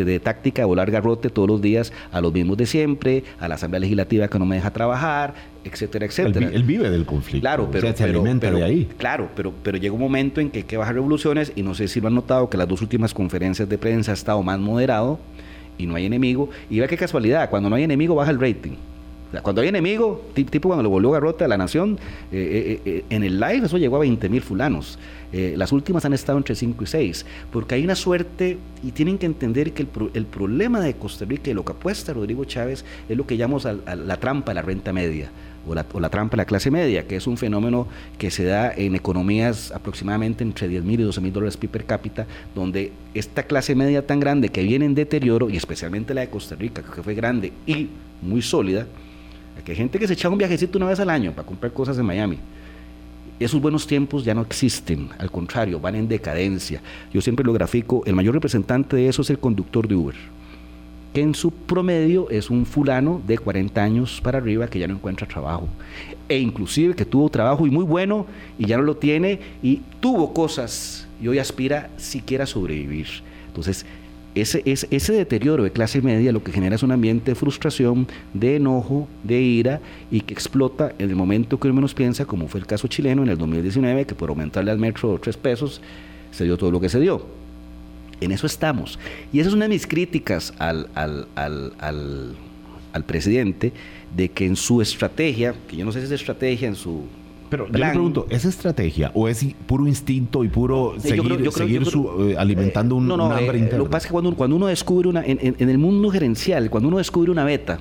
C: de táctica de volar garrote todos los días a los mismos de siempre, a la Asamblea Legislativa que no me deja trabajar, etcétera, etcétera.
B: Él, vive del conflicto.
C: Claro, pero, se alimenta de ahí. Claro, pero, pero llega un momento en que hay que bajar revoluciones y no sé si lo han notado que las dos últimas conferencias de prensa ha estado más moderado y no hay enemigo. Y vea qué casualidad, cuando no hay enemigo baja el rating. Cuando hay enemigo, tipo cuando lo volvió Garrote a la Nación, eh, eh, eh, en el live eso llegó a 20 mil fulanos. las últimas han estado entre 5 y 6, porque hay una suerte y tienen que entender que el, problema de Costa Rica y lo que apuesta Rodrigo Chávez es lo que llamamos la trampa de la renta media. O la, o la, trampa de la clase media, que es un fenómeno que se da en economías aproximadamente entre 10 mil y 12 mil dólares per cápita, donde esta clase media tan grande que viene en deterioro, y especialmente la de Costa Rica, que fue grande y muy sólida, que hay gente que se echa un viajecito una vez al año para comprar cosas en Miami. Esos buenos tiempos ya no existen, al contrario, van en decadencia. Yo siempre lo grafico, el mayor representante de eso es el conductor de Uber, que en su promedio es un fulano de 40 años para arriba que ya no encuentra trabajo, e inclusive que tuvo trabajo y muy bueno y ya no lo tiene y tuvo cosas y hoy aspira siquiera a sobrevivir. Entonces, ese, ese, deterioro de clase media lo que genera es un ambiente de frustración, de enojo, de ira y que explota en el momento que uno menos piensa, como fue el caso chileno en el 2019, que por aumentarle al metro tres pesos se dio todo lo que se dio. En eso estamos. Y esa es una de mis críticas al, al, al, al presidente, de que en su estrategia, que yo no sé si es estrategia, en su
B: pero yo le pregunto, ¿es estrategia o es puro instinto y puro seguir, seguir eh, alimentando un,
C: no, hambre eh, Lo que pasa es que cuando, cuando uno descubre una, en, en, el mundo gerencial, cuando uno descubre una beta,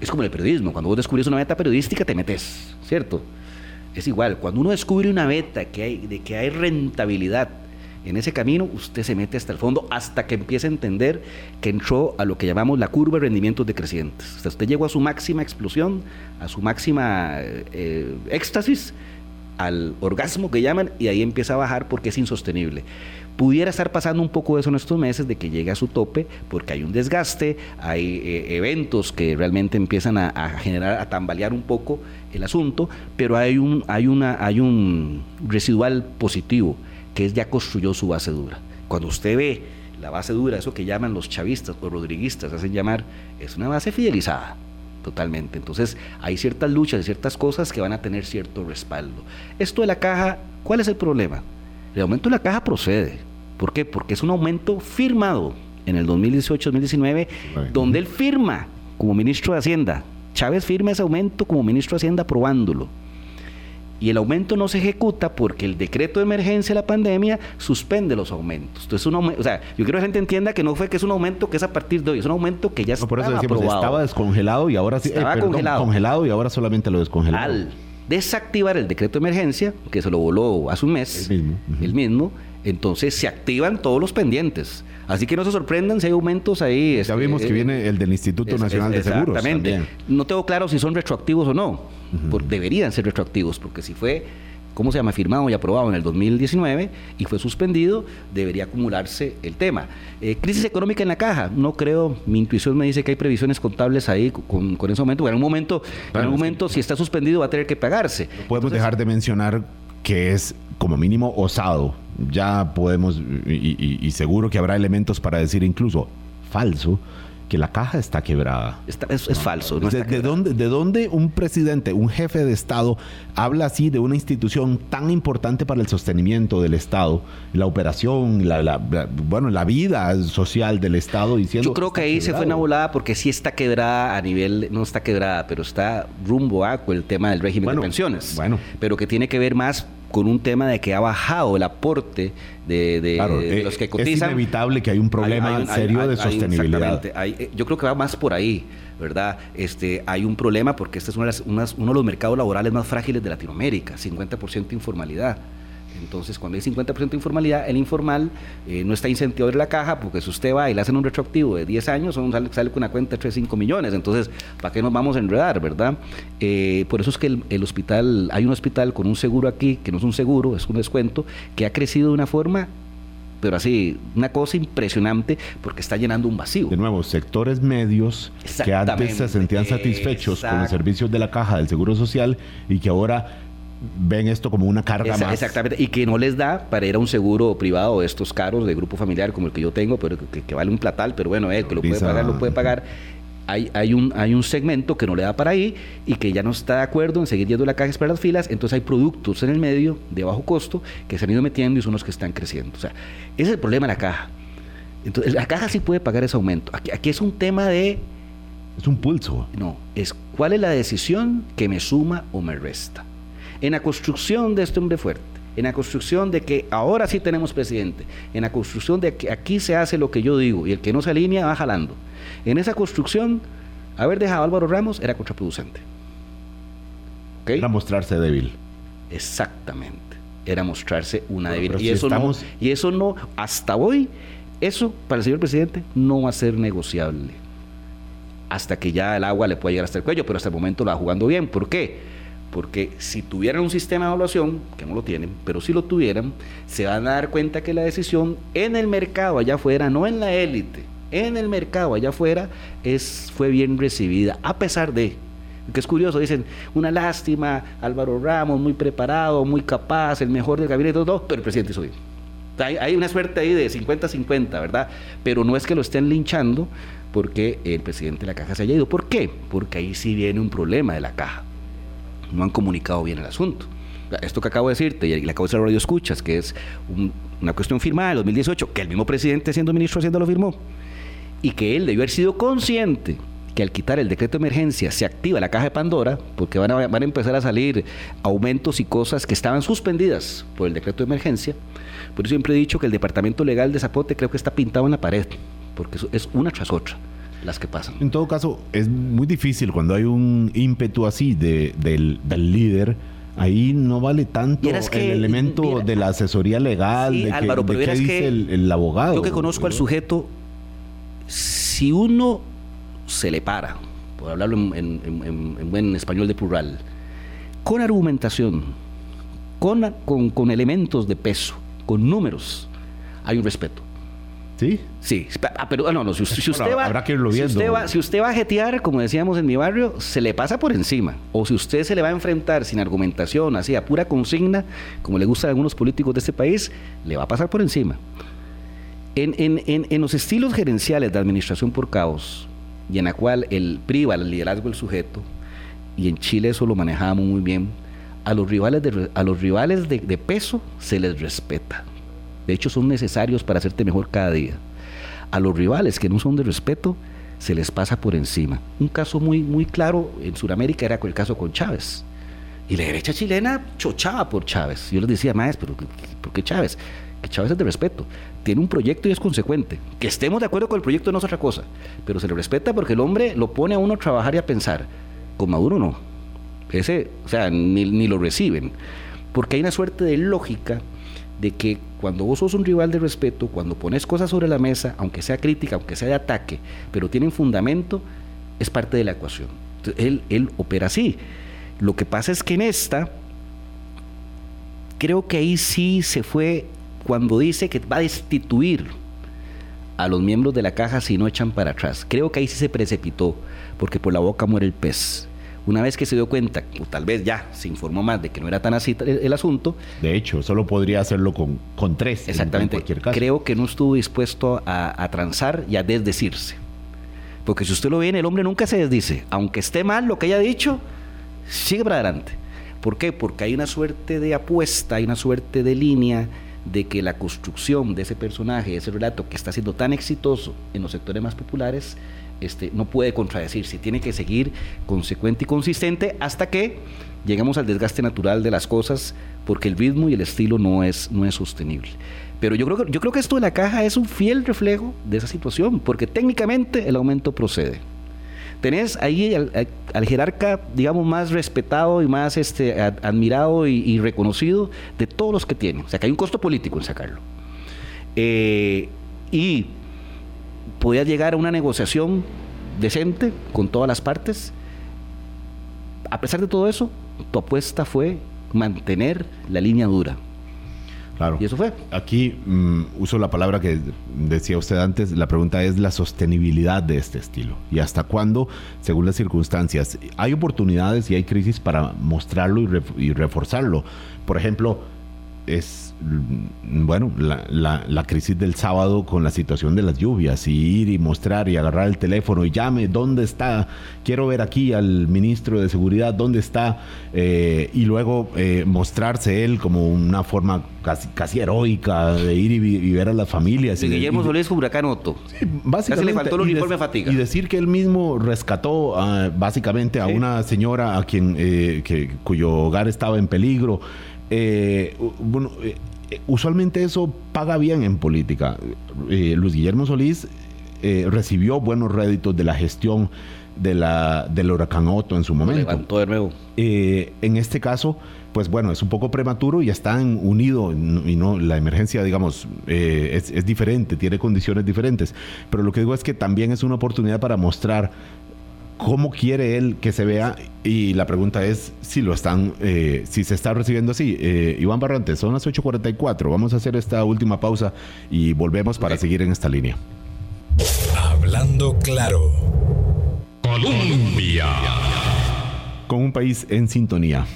C: es como el periodismo, cuando vos descubrís una beta periodística te metes, ¿cierto? Es igual, cuando uno descubre una beta que hay, de que hay rentabilidad, en ese camino usted se mete hasta el fondo hasta que empiece a entender que entró a lo que llamamos la curva de rendimientos decrecientes. O sea, usted llegó a su máxima explosión, a su máxima eh, éxtasis, al orgasmo que llaman, y ahí empieza a bajar porque es insostenible. Pudiera estar pasando un poco de eso en estos meses, de que llegue a su tope, porque hay un desgaste, hay eh, eventos que realmente empiezan a, a, generar, a tambalear un poco el asunto, pero hay un, hay una, hay un residual positivo que ya construyó su base dura. Cuando usted ve la base dura, eso que llaman los chavistas o rodriguistas, hacen llamar, es una base fidelizada totalmente. Entonces hay ciertas luchas, ciertas cosas que van a tener cierto respaldo. Esto de la caja, ¿cuál es el problema? El aumento de la caja procede. ¿Por qué? Porque es un aumento firmado en el 2018-2019, donde él firma como ministro de Hacienda. Chávez firma ese aumento como ministro de Hacienda aprobándolo. Y el aumento no se ejecuta porque el decreto de emergencia de la pandemia suspende los aumentos. Entonces, un o sea, yo quiero que la gente entienda que no fue que es un aumento que es a partir de hoy, es un aumento que ya
B: no, por eso decimos, estaba descongelado y ahora sí,
C: estaba eh, congelado.
B: congelado y ahora solamente lo descongeló.
C: Al desactivar el decreto de emergencia, que se lo voló hace un mes, el mismo, el mismo entonces se activan todos los pendientes. Así que no se sorprendan si hay aumentos ahí.
B: Ya este, vimos que viene el del Instituto Nacional de Seguros.
C: Exactamente. No tengo claro si son retroactivos o no. deberían ser retroactivos, porque si fue, ¿cómo se llama? Firmado y aprobado en el 2019 y fue suspendido, debería acumularse el tema. Eh, crisis económica en la caja. No creo, mi intuición me dice que hay previsiones contables ahí con, ese aumento. En un momento, en un momento si está suspendido, va a tener que pagarse.
B: podemos dejar de mencionar que es como mínimo osado. Ya podemos, y, seguro que habrá elementos para decir incluso falso, que la caja está quebrada.
C: es, falso.
B: ¿De, dónde, ¿De dónde un presidente, un jefe de Estado, habla así de una institución tan importante para el sostenimiento del Estado, la operación, la, bueno, la vida social del Estado diciendo...
C: Yo creo que ahí se fue una volada porque sí está quebrada a nivel, no está quebrada, pero está rumbo a el tema del régimen de pensiones. Bueno. Pero que tiene que ver más con un tema de que ha bajado el aporte de, de,
B: eh,
C: los que cotizan.
B: Es inevitable que hay un problema serio de sostenibilidad.
C: Eh, yo creo que va más por ahí, ¿verdad? Este, hay un problema porque este es uno de los mercados laborales más frágiles de Latinoamérica, 50% de informalidad. Entonces, cuando hay 50% de informalidad, el informal eh, no está incentivado en la caja, porque si usted va y le hacen un retroactivo de 10 años, son, sale, sale, con una cuenta de 3, 5 millones. Entonces, ¿para qué nos vamos a enredar, verdad? Eh, por eso es que el, hospital, hay un hospital con un seguro aquí, que no es un seguro, es un descuento, que ha crecido de una forma pero así, una cosa impresionante porque está llenando un vacío.
B: De nuevo, sectores medios que antes se sentían satisfechos con los servicios de la caja del Seguro Social y que ahora ven esto como una carga más.
C: Exactamente, y que no les da para ir a un seguro privado de estos caros de grupo familiar como el que yo tengo, pero que, vale un platal, pero bueno, el que lo puede pagar, lo puede pagar. Hay, hay, un, hay un segmento que no le da para ahí y que ya no está de acuerdo en seguir yendo a la caja para las filas, entonces hay productos en el medio de bajo costo que se han ido metiendo y son los que están creciendo. O sea, ese es el problema de la caja. Entonces, la caja sí puede pagar ese aumento. Aquí, aquí es un tema de...
B: Es un pulso.
C: No, es cuál es la decisión que me suma o me resta en la construcción de este hombre fuerte, en la construcción de que ahora sí tenemos presidente, en la construcción de que aquí se hace lo que yo digo y el que no se alinea va jalando. En esa construcción, haber dejado a Álvaro Ramos era contraproducente.
B: Era mostrarse débil.
C: Exactamente. Era mostrarse una debilidad. Y, eso no, y eso no, hasta hoy, eso para el señor presidente no va a ser negociable. Hasta que ya el agua le pueda llegar hasta el cuello, pero hasta el momento lo va jugando bien. ¿Por qué? Porque si tuvieran un sistema de evaluación, que no lo tienen, pero si lo tuvieran, se van a dar cuenta que la decisión en el mercado allá afuera, no en la élite, en el mercado allá afuera, es, fue bien recibida, a pesar de, que es curioso, dicen, una lástima, Álvaro Ramos, muy preparado, muy capaz, el mejor del gabinete, todo, pero el presidente bien. Hay, hay una suerte ahí de 50-50, ¿verdad? Pero no es que lo estén linchando porque el presidente de la caja se haya ido. ¿Por qué? Porque ahí sí viene un problema de la caja no han comunicado bien el asunto. Esto que acabo de decirte, y le acabo de decir a Radio Escuchas, que es una cuestión firmada en 2018, que el mismo presidente siendo ministro de Hacienda lo firmó, y que él debió haber sido consciente que al quitar el decreto de emergencia se activa la caja de Pandora, porque van a, van a empezar a salir aumentos y cosas que estaban suspendidas por el decreto de emergencia. Por eso siempre he dicho que el departamento legal de Zapote creo que está pintado en la pared, porque es una tras otra las que pasan.
B: En todo caso, es muy difícil cuando hay un ímpetu así de, del, líder. Ahí no vale tanto el elemento de la asesoría legal, de, que, qué dice el, abogado.
C: Yo que conozco al sujeto, si uno se le para, por hablarlo en, buen español de plural, con argumentación, con, con, con elementos de peso, con números, hay un respeto.
B: ¿Sí?
C: Sí, ah, pero ah, no, no, si, usted va,
B: habrá que irlo viendo.
C: Si usted, va, si usted va a jetear, como decíamos en mi barrio, se le pasa por encima. O si usted se le va a enfrentar sin argumentación, así a pura consigna, como le gusta a algunos políticos de este país, le va a pasar por encima. En, en, en, en los estilos gerenciales de administración por caos, y en la cual el priva el liderazgo del sujeto, y en Chile eso lo manejábamos muy bien, a los rivales de, a los rivales de peso se les respeta De hecho, son necesarios para hacerte mejor cada día. A los rivales que no son de respeto, se les pasa por encima. Un caso muy, muy claro en Sudamérica era el caso con Chávez. Y la derecha chilena chochaba por Chávez. Yo les decía, maestro, pero ¿por qué Chávez? Que Chávez es de respeto. Tiene un proyecto y es consecuente. Que estemos de acuerdo con el proyecto no es otra cosa. Pero se le respeta porque el hombre lo pone a uno a trabajar y a pensar. Con Maduro no. Ese, o sea, ni lo reciben. Porque hay una suerte de lógica de que cuando vos sos un rival de respeto, cuando pones cosas sobre la mesa, aunque sea crítica, aunque sea de ataque, pero tienen fundamento, es parte de la ecuación. él, él opera así. Lo que pasa es que en esta, creo que ahí sí se fue cuando dice que va a destituir a los miembros de la caja si no echan para atrás. Creo que ahí sí se precipitó, porque por la boca muere el pez. Una vez que se dio cuenta, o tal vez ya se informó más de que no era tan así el, asunto.
B: De hecho, solo podría hacerlo con, con tres.
C: Exactamente. En cualquier caso. Creo que no estuvo dispuesto a, a transar y a desdecirse. Porque si usted lo ve, el hombre nunca se desdice. Aunque esté mal lo que haya dicho, sigue para adelante. ¿Por qué? Porque hay una suerte de apuesta, hay una suerte de línea de que la construcción de ese personaje, ese relato que está siendo tan exitoso en los sectores más populares, este, no puede contradecirse, tiene que seguir consecuente y consistente hasta que llegamos al desgaste natural de las cosas, porque el ritmo y el estilo no es, no es sostenible. Pero yo creo, que, yo creo que esto de la caja es un fiel reflejo de esa situación, porque técnicamente el aumento procede tenés ahí al, jerarca, digamos, más respetado y más este, admirado y, reconocido de todos los que tiene. O sea, que hay un costo político en sacarlo. Eh, y podía llegar a una negociación decente con todas las partes. A pesar de todo eso, tu apuesta fue mantener la línea dura.
B: Claro.
C: Y eso fue.
B: Aquí mm, uso la palabra que decía usted antes, la pregunta es la sostenibilidad de este estilo. ¿Y hasta cuándo, según las circunstancias? Hay oportunidades y hay crisis para mostrarlo y reforzarlo. Por ejemplo, es, mm, bueno, la, la, crisis del sábado con la situación de las lluvias y ir y mostrar y agarrar el teléfono y llame, ¿dónde está? Quiero ver aquí al ministro de Seguridad, ¿dónde está? Eh, y luego eh, mostrarse él como una forma casi, casi heroica de ir y, ver a las familias.
C: y, Guillermo Solís Huracán Otto.
B: básicamente.
C: le faltó el uniforme fatiga.
B: Y decir que él mismo rescató básicamente a una señora a quien eh, que, cuyo hogar estaba en peligro. Eh, bueno, eh, usualmente eso paga bien en política. Eh, Luis Guillermo Solís recibió buenos réditos de la gestión de la, del huracán Otto en su momento.
C: Levantó de nuevo.
B: en este caso, pues bueno, es un poco prematuro y están unidos y no la emergencia, digamos, es, es, diferente, tiene condiciones diferentes. Pero lo que digo es que también es una oportunidad para mostrar cómo quiere él que se vea y la pregunta es si lo están, eh, si se está recibiendo así. Eh, Iván Barrante, son las 8.44, vamos a hacer esta última pausa y volvemos para seguir en esta línea.
A: Hablando claro. Colombia.
B: Con un país en sintonía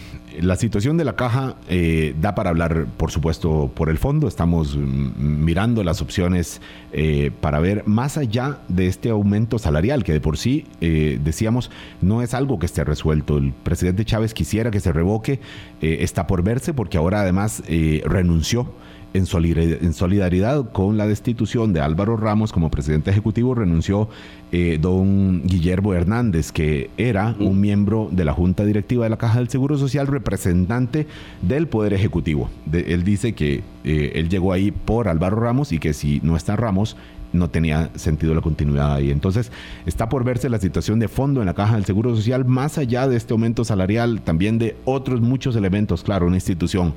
B: la situación de la caja eh, da para hablar, por supuesto, por el fondo. Estamos mm, mirando las opciones eh, para ver más allá de este aumento salarial, que de por sí, eh, decíamos, no es algo que esté resuelto. El presidente Chávez quisiera que se revoque, está por verse porque ahora además renunció en solidaridad con la destitución de Álvaro Ramos como presidente ejecutivo, renunció eh, don Guillermo Hernández, que era un miembro de la Junta Directiva de la Caja del Seguro Social, representante del Poder Ejecutivo. él dice que eh, él llegó ahí por Álvaro Ramos y que si no está Ramos, no tenía sentido la continuidad ahí. Entonces, está por verse la situación de fondo en la caja del Seguro Social, más allá de este aumento salarial, también de otros muchos elementos, claro, una institución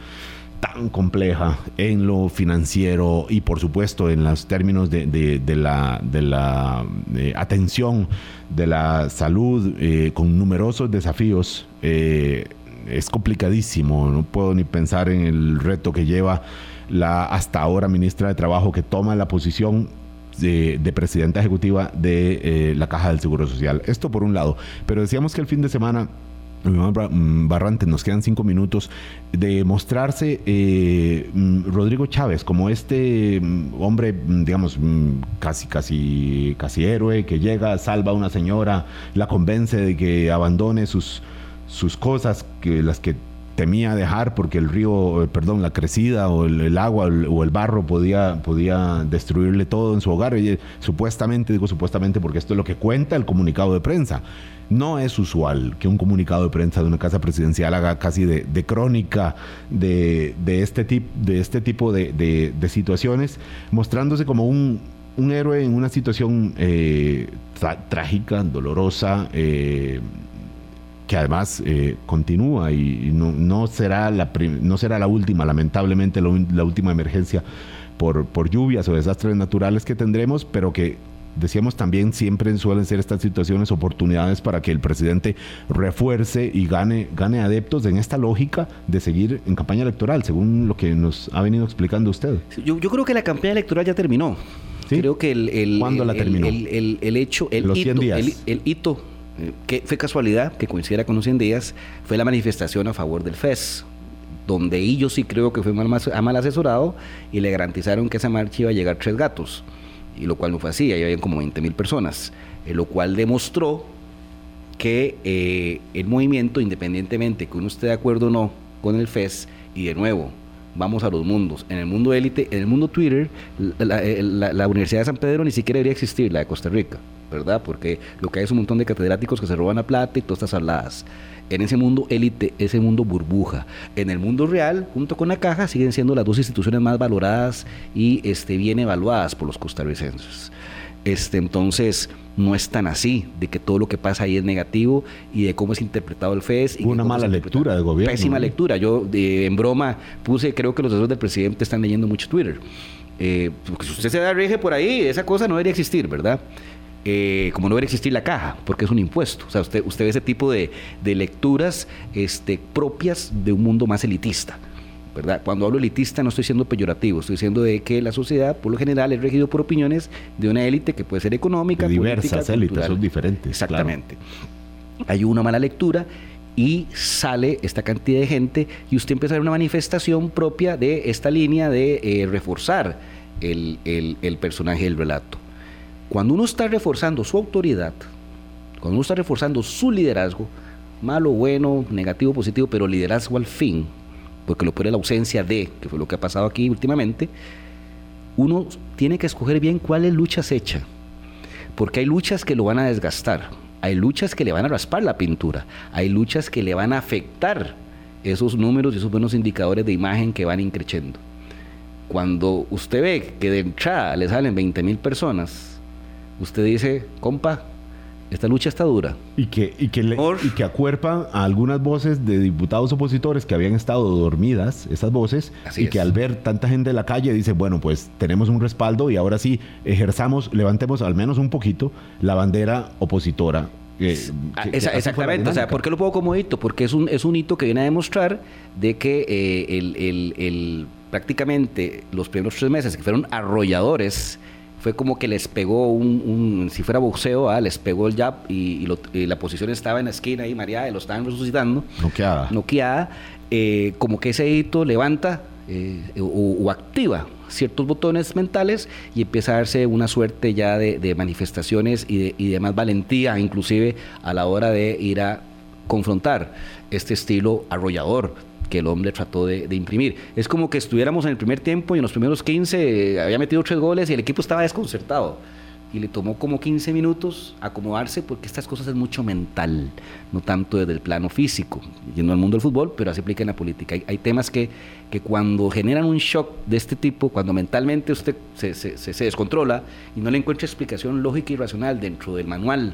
B: tan compleja en lo financiero y por supuesto en los términos de, la, la atención de la salud eh, con numerosos desafíos. Eh, es complicadísimo, no puedo ni pensar en el reto que lleva la hasta ahora ministra de Trabajo que toma la posición de, presidenta ejecutiva de eh, la Caja del Seguro Social. Esto por un lado, pero decíamos que el fin de semana Barrante, nos quedan cinco minutos, de mostrarse eh, mm, Rodrigo Chávez como este mm, hombre, digamos, casi, casi, casi héroe, que llega, salva a una señora, la convence de que abandone sus, sus cosas, que las que temía dejar porque el río, eh, perdón, la crecida o el, agua o el, barro podía, podía destruirle todo en su hogar. Supuestamente, digo supuestamente porque esto es lo que cuenta el comunicado de prensa. No es usual que un comunicado de prensa de una casa presidencial haga casi de, crónica de, este de este tipo de, situaciones, mostrándose como un, héroe en una situación eh, trágica, dolorosa, eh, que además eh, continúa y, no, será la no será la última, lamentablemente la, última emergencia por, por lluvias o desastres naturales que tendremos, pero que decíamos también siempre suelen ser estas situaciones oportunidades para que el presidente refuerce y gane, gane adeptos en esta lógica de seguir en campaña electoral, según lo que nos ha venido explicando usted.
C: Yo, yo creo que la campaña electoral ya terminó. Creo que el, el,
B: ¿Cuándo la terminó?
C: El, hecho, el hito, el hito que fue casualidad que coincidiera con los 100 días, fue la manifestación a favor del FES, donde ellos sí creo que fue mal, asesorado y le garantizaron que esa marcha iba a llegar tres gatos, y lo cual no fue así, ahí habían como 20 mil personas, eh, lo cual demostró que eh, el movimiento, independientemente que uno esté de acuerdo o no con el FES, y de nuevo, vamos a los mundos. En el mundo élite, en el mundo Twitter, la, Universidad de San Pedro ni siquiera debería existir, la de Costa Rica. ¿Verdad? Porque lo que hay es un montón de catedráticos que se roban la plata y todas estas habladas. En ese mundo élite, ese mundo burbuja. En el mundo real, junto con la caja, siguen siendo las dos instituciones más valoradas y este, bien evaluadas por los costarricenses. Este, entonces, no es tan así, de que todo lo que pasa ahí es negativo y de cómo es interpretado el FES.
B: Y una mala lectura del gobierno.
C: Pésima lectura. Yo, en broma, puse, creo que los asesores del presidente están leyendo mucho Twitter. Eh, porque si usted se da rige por ahí, esa cosa no debería existir, ¿verdad? Eh, como no debería existir la caja, porque es un impuesto. O sea, usted, usted ve ese tipo de, lecturas este, propias de un mundo más elitista. ¿verdad? Cuando hablo elitista no estoy siendo peyorativo, estoy diciendo de que la sociedad, por lo general, es regido por opiniones de una élite que puede ser económica,
B: diversas élites, son diferentes.
C: Exactamente. Hay una mala lectura y sale esta cantidad de gente y usted empieza a ver una manifestación propia de esta línea de eh, reforzar el, el personaje del relato. Cuando uno está reforzando su autoridad, cuando uno está reforzando su liderazgo, malo, bueno, negativo, positivo, pero liderazgo al fin, porque lo pone la ausencia de, que fue lo que ha pasado aquí últimamente, uno tiene que escoger bien cuáles luchas echa, porque hay luchas que lo van a desgastar, hay luchas que le van a raspar la pintura, hay luchas que le van a afectar esos números y esos buenos indicadores de imagen que van increciendo. Cuando usted ve que de entrada le salen 20 mil personas, usted dice, compa, esta lucha está dura.
B: Y que, y que, y que acuerpan a algunas voces de diputados opositores que habían estado dormidas, esas voces, y que al ver tanta gente en la calle dice, bueno, pues tenemos un respaldo y ahora sí ejerzamos, levantemos al menos un poquito la bandera opositora.
C: Ah, exactamente, o sea, ¿por qué lo pongo como hito? Porque es un, es un hito que viene a demostrar de que eh, el, prácticamente los primeros tres meses que fueron arrolladores fue como que les pegó un, si fuera boxeo, ah, les pegó el jab y, la posición estaba en la esquina ahí, María, y lo estaban resucitando.
B: Noqueada.
C: Noqueada. Eh, como que ese hito levanta eh, o, activa ciertos botones mentales y empieza a darse una suerte ya de, manifestaciones y de, y de más valentía, inclusive a la hora de ir a confrontar este estilo arrollador que el hombre trató de, imprimir. Es como que estuviéramos en el primer tiempo y en los primeros 15 eh, había metido tres goles y el equipo estaba desconcertado. Y le tomó como 15 minutos acomodarse porque estas cosas es mucho mental, no tanto desde el plano físico, yendo al mundo del fútbol, pero así aplica en la política. Hay, temas que, que cuando generan un shock de este tipo, cuando mentalmente usted se, se, se descontrola y no le encuentra explicación lógica y racional dentro del manual,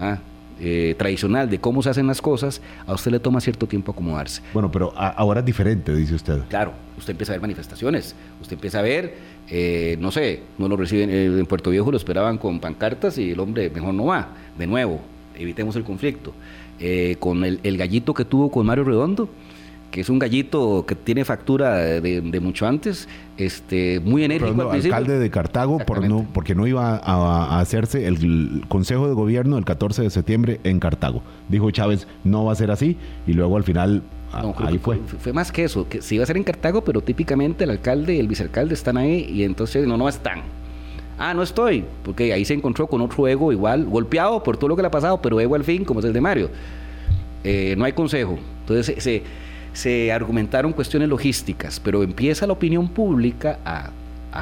C: ¿ah? Eh, tradicional de cómo se hacen las cosas, a usted le toma cierto tiempo acomodarse.
B: Bueno, pero ahora es diferente, dice usted.
C: Claro, usted empieza a ver manifestaciones, usted empieza a ver, eh, no sé, no lo reciben eh, en Puerto Viejo, lo esperaban con pancartas y el hombre mejor no va. De nuevo, evitemos el conflicto. con el, el gallito que tuvo con Mario Redondo, que es un gallito que tiene factura de, mucho antes, este, muy enérgico
B: alcalde de Cartago por no, porque no iba a, hacerse el, Consejo de Gobierno el 14 de septiembre en Cartago. Dijo Chávez, no va a ser así, y luego al final ahí fue.
C: fue. más que eso, que se iba a hacer en Cartago, pero típicamente el alcalde y el vicealcalde están ahí y entonces no, no están. Ah, no estoy, porque ahí se encontró con otro ego igual, golpeado por todo lo que le ha pasado, pero ego al fin, como es el de Mario. Eh, no hay consejo. Entonces se se argumentaron cuestiones logísticas, pero empieza la opinión pública a,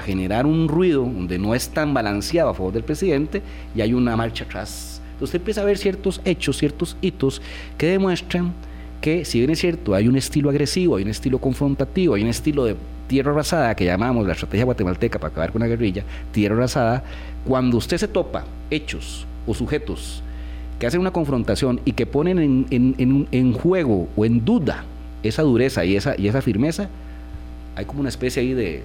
C: generar un ruido donde no es tan balanceado a favor del presidente y hay una marcha atrás. Entonces usted empieza a ver ciertos hechos, ciertos hitos que demuestran que si bien es cierto, hay un estilo agresivo, hay un estilo confrontativo, hay un estilo de tierra arrasada que llamamos la estrategia guatemalteca para acabar con la guerrilla, tierra arrasada, cuando usted se topa hechos o sujetos que hacen una confrontación y que ponen en, en, en juego o en duda esa dureza y esa, y esa firmeza, hay como una especie ahí de,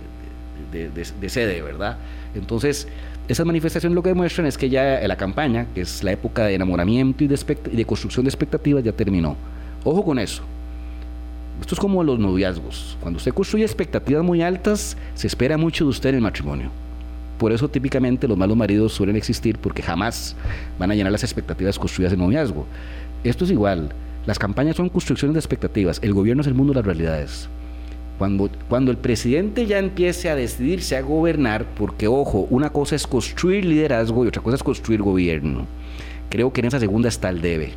C: de, de, sede, ¿verdad? Entonces, esas manifestaciones lo que demuestran es que ya la campaña, que es la época de enamoramiento y de, y de construcción de expectativas, ya terminó. Ojo con eso. Esto es como los noviazgos. Cuando usted construye expectativas muy altas, se espera mucho de usted en el matrimonio. Por eso típicamente los malos maridos suelen existir porque jamás van a llenar las expectativas construidas en noviazgo. Esto es igual. Las campañas son construcciones de expectativas. El gobierno es el mundo de las realidades. Cuando, cuando el presidente ya empiece a decidirse a gobernar, porque ojo, una cosa es construir liderazgo y otra cosa es construir gobierno. Creo que en esa segunda está el debe.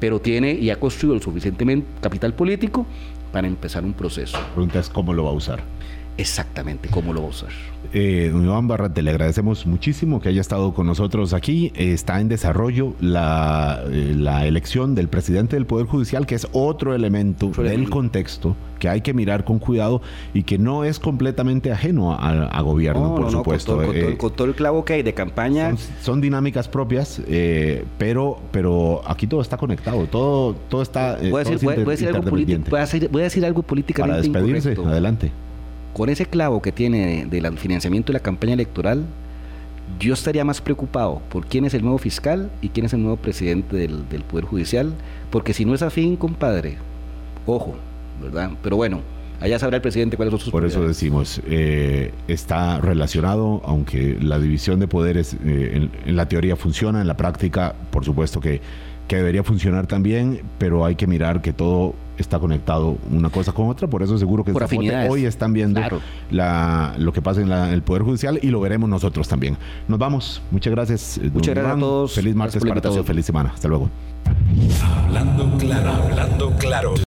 C: Pero tiene y ha construido suficientemente capital político para empezar un proceso.
B: La pregunta es cómo lo va a usar.
C: Exactamente, cómo lo va a usar.
B: Eh, don Iván Barrate, le agradecemos muchísimo que haya estado con nosotros aquí. está en desarrollo la, eh, la, elección del presidente del Poder Judicial, que es otro elemento del contexto que hay que mirar con cuidado y que no es completamente ajeno a, gobierno, por supuesto.
C: Eh, con, todo, el clavo que hay de campaña.
B: Son, son dinámicas propias, eh, pero, pero aquí todo está conectado, todo, todo está.
C: voy, a decir, algo voy, a decir, algo políticamente
B: Para despedirse, adelante
C: con ese clavo que tiene del financiamiento de la campaña electoral, yo estaría más preocupado por quién es el nuevo fiscal y quién es el nuevo presidente del, del Poder Judicial, porque si no es afín, compadre, ojo, ¿verdad? Pero bueno, allá sabrá el presidente cuáles son sus
B: Por eso decimos, eh, está relacionado, aunque la división de poderes eh, en, la teoría funciona, en la práctica, por supuesto que, que debería funcionar también, pero hay que mirar que todo está conectado una cosa con otra, por eso seguro que hoy están viendo la, lo que pasa en el Poder Judicial y lo veremos nosotros también. Nos vamos, muchas gracias.
C: Muchas gracias a todos.
B: Feliz martes para todos, feliz semana, hasta luego.
A: Hablando claro, hablando claro.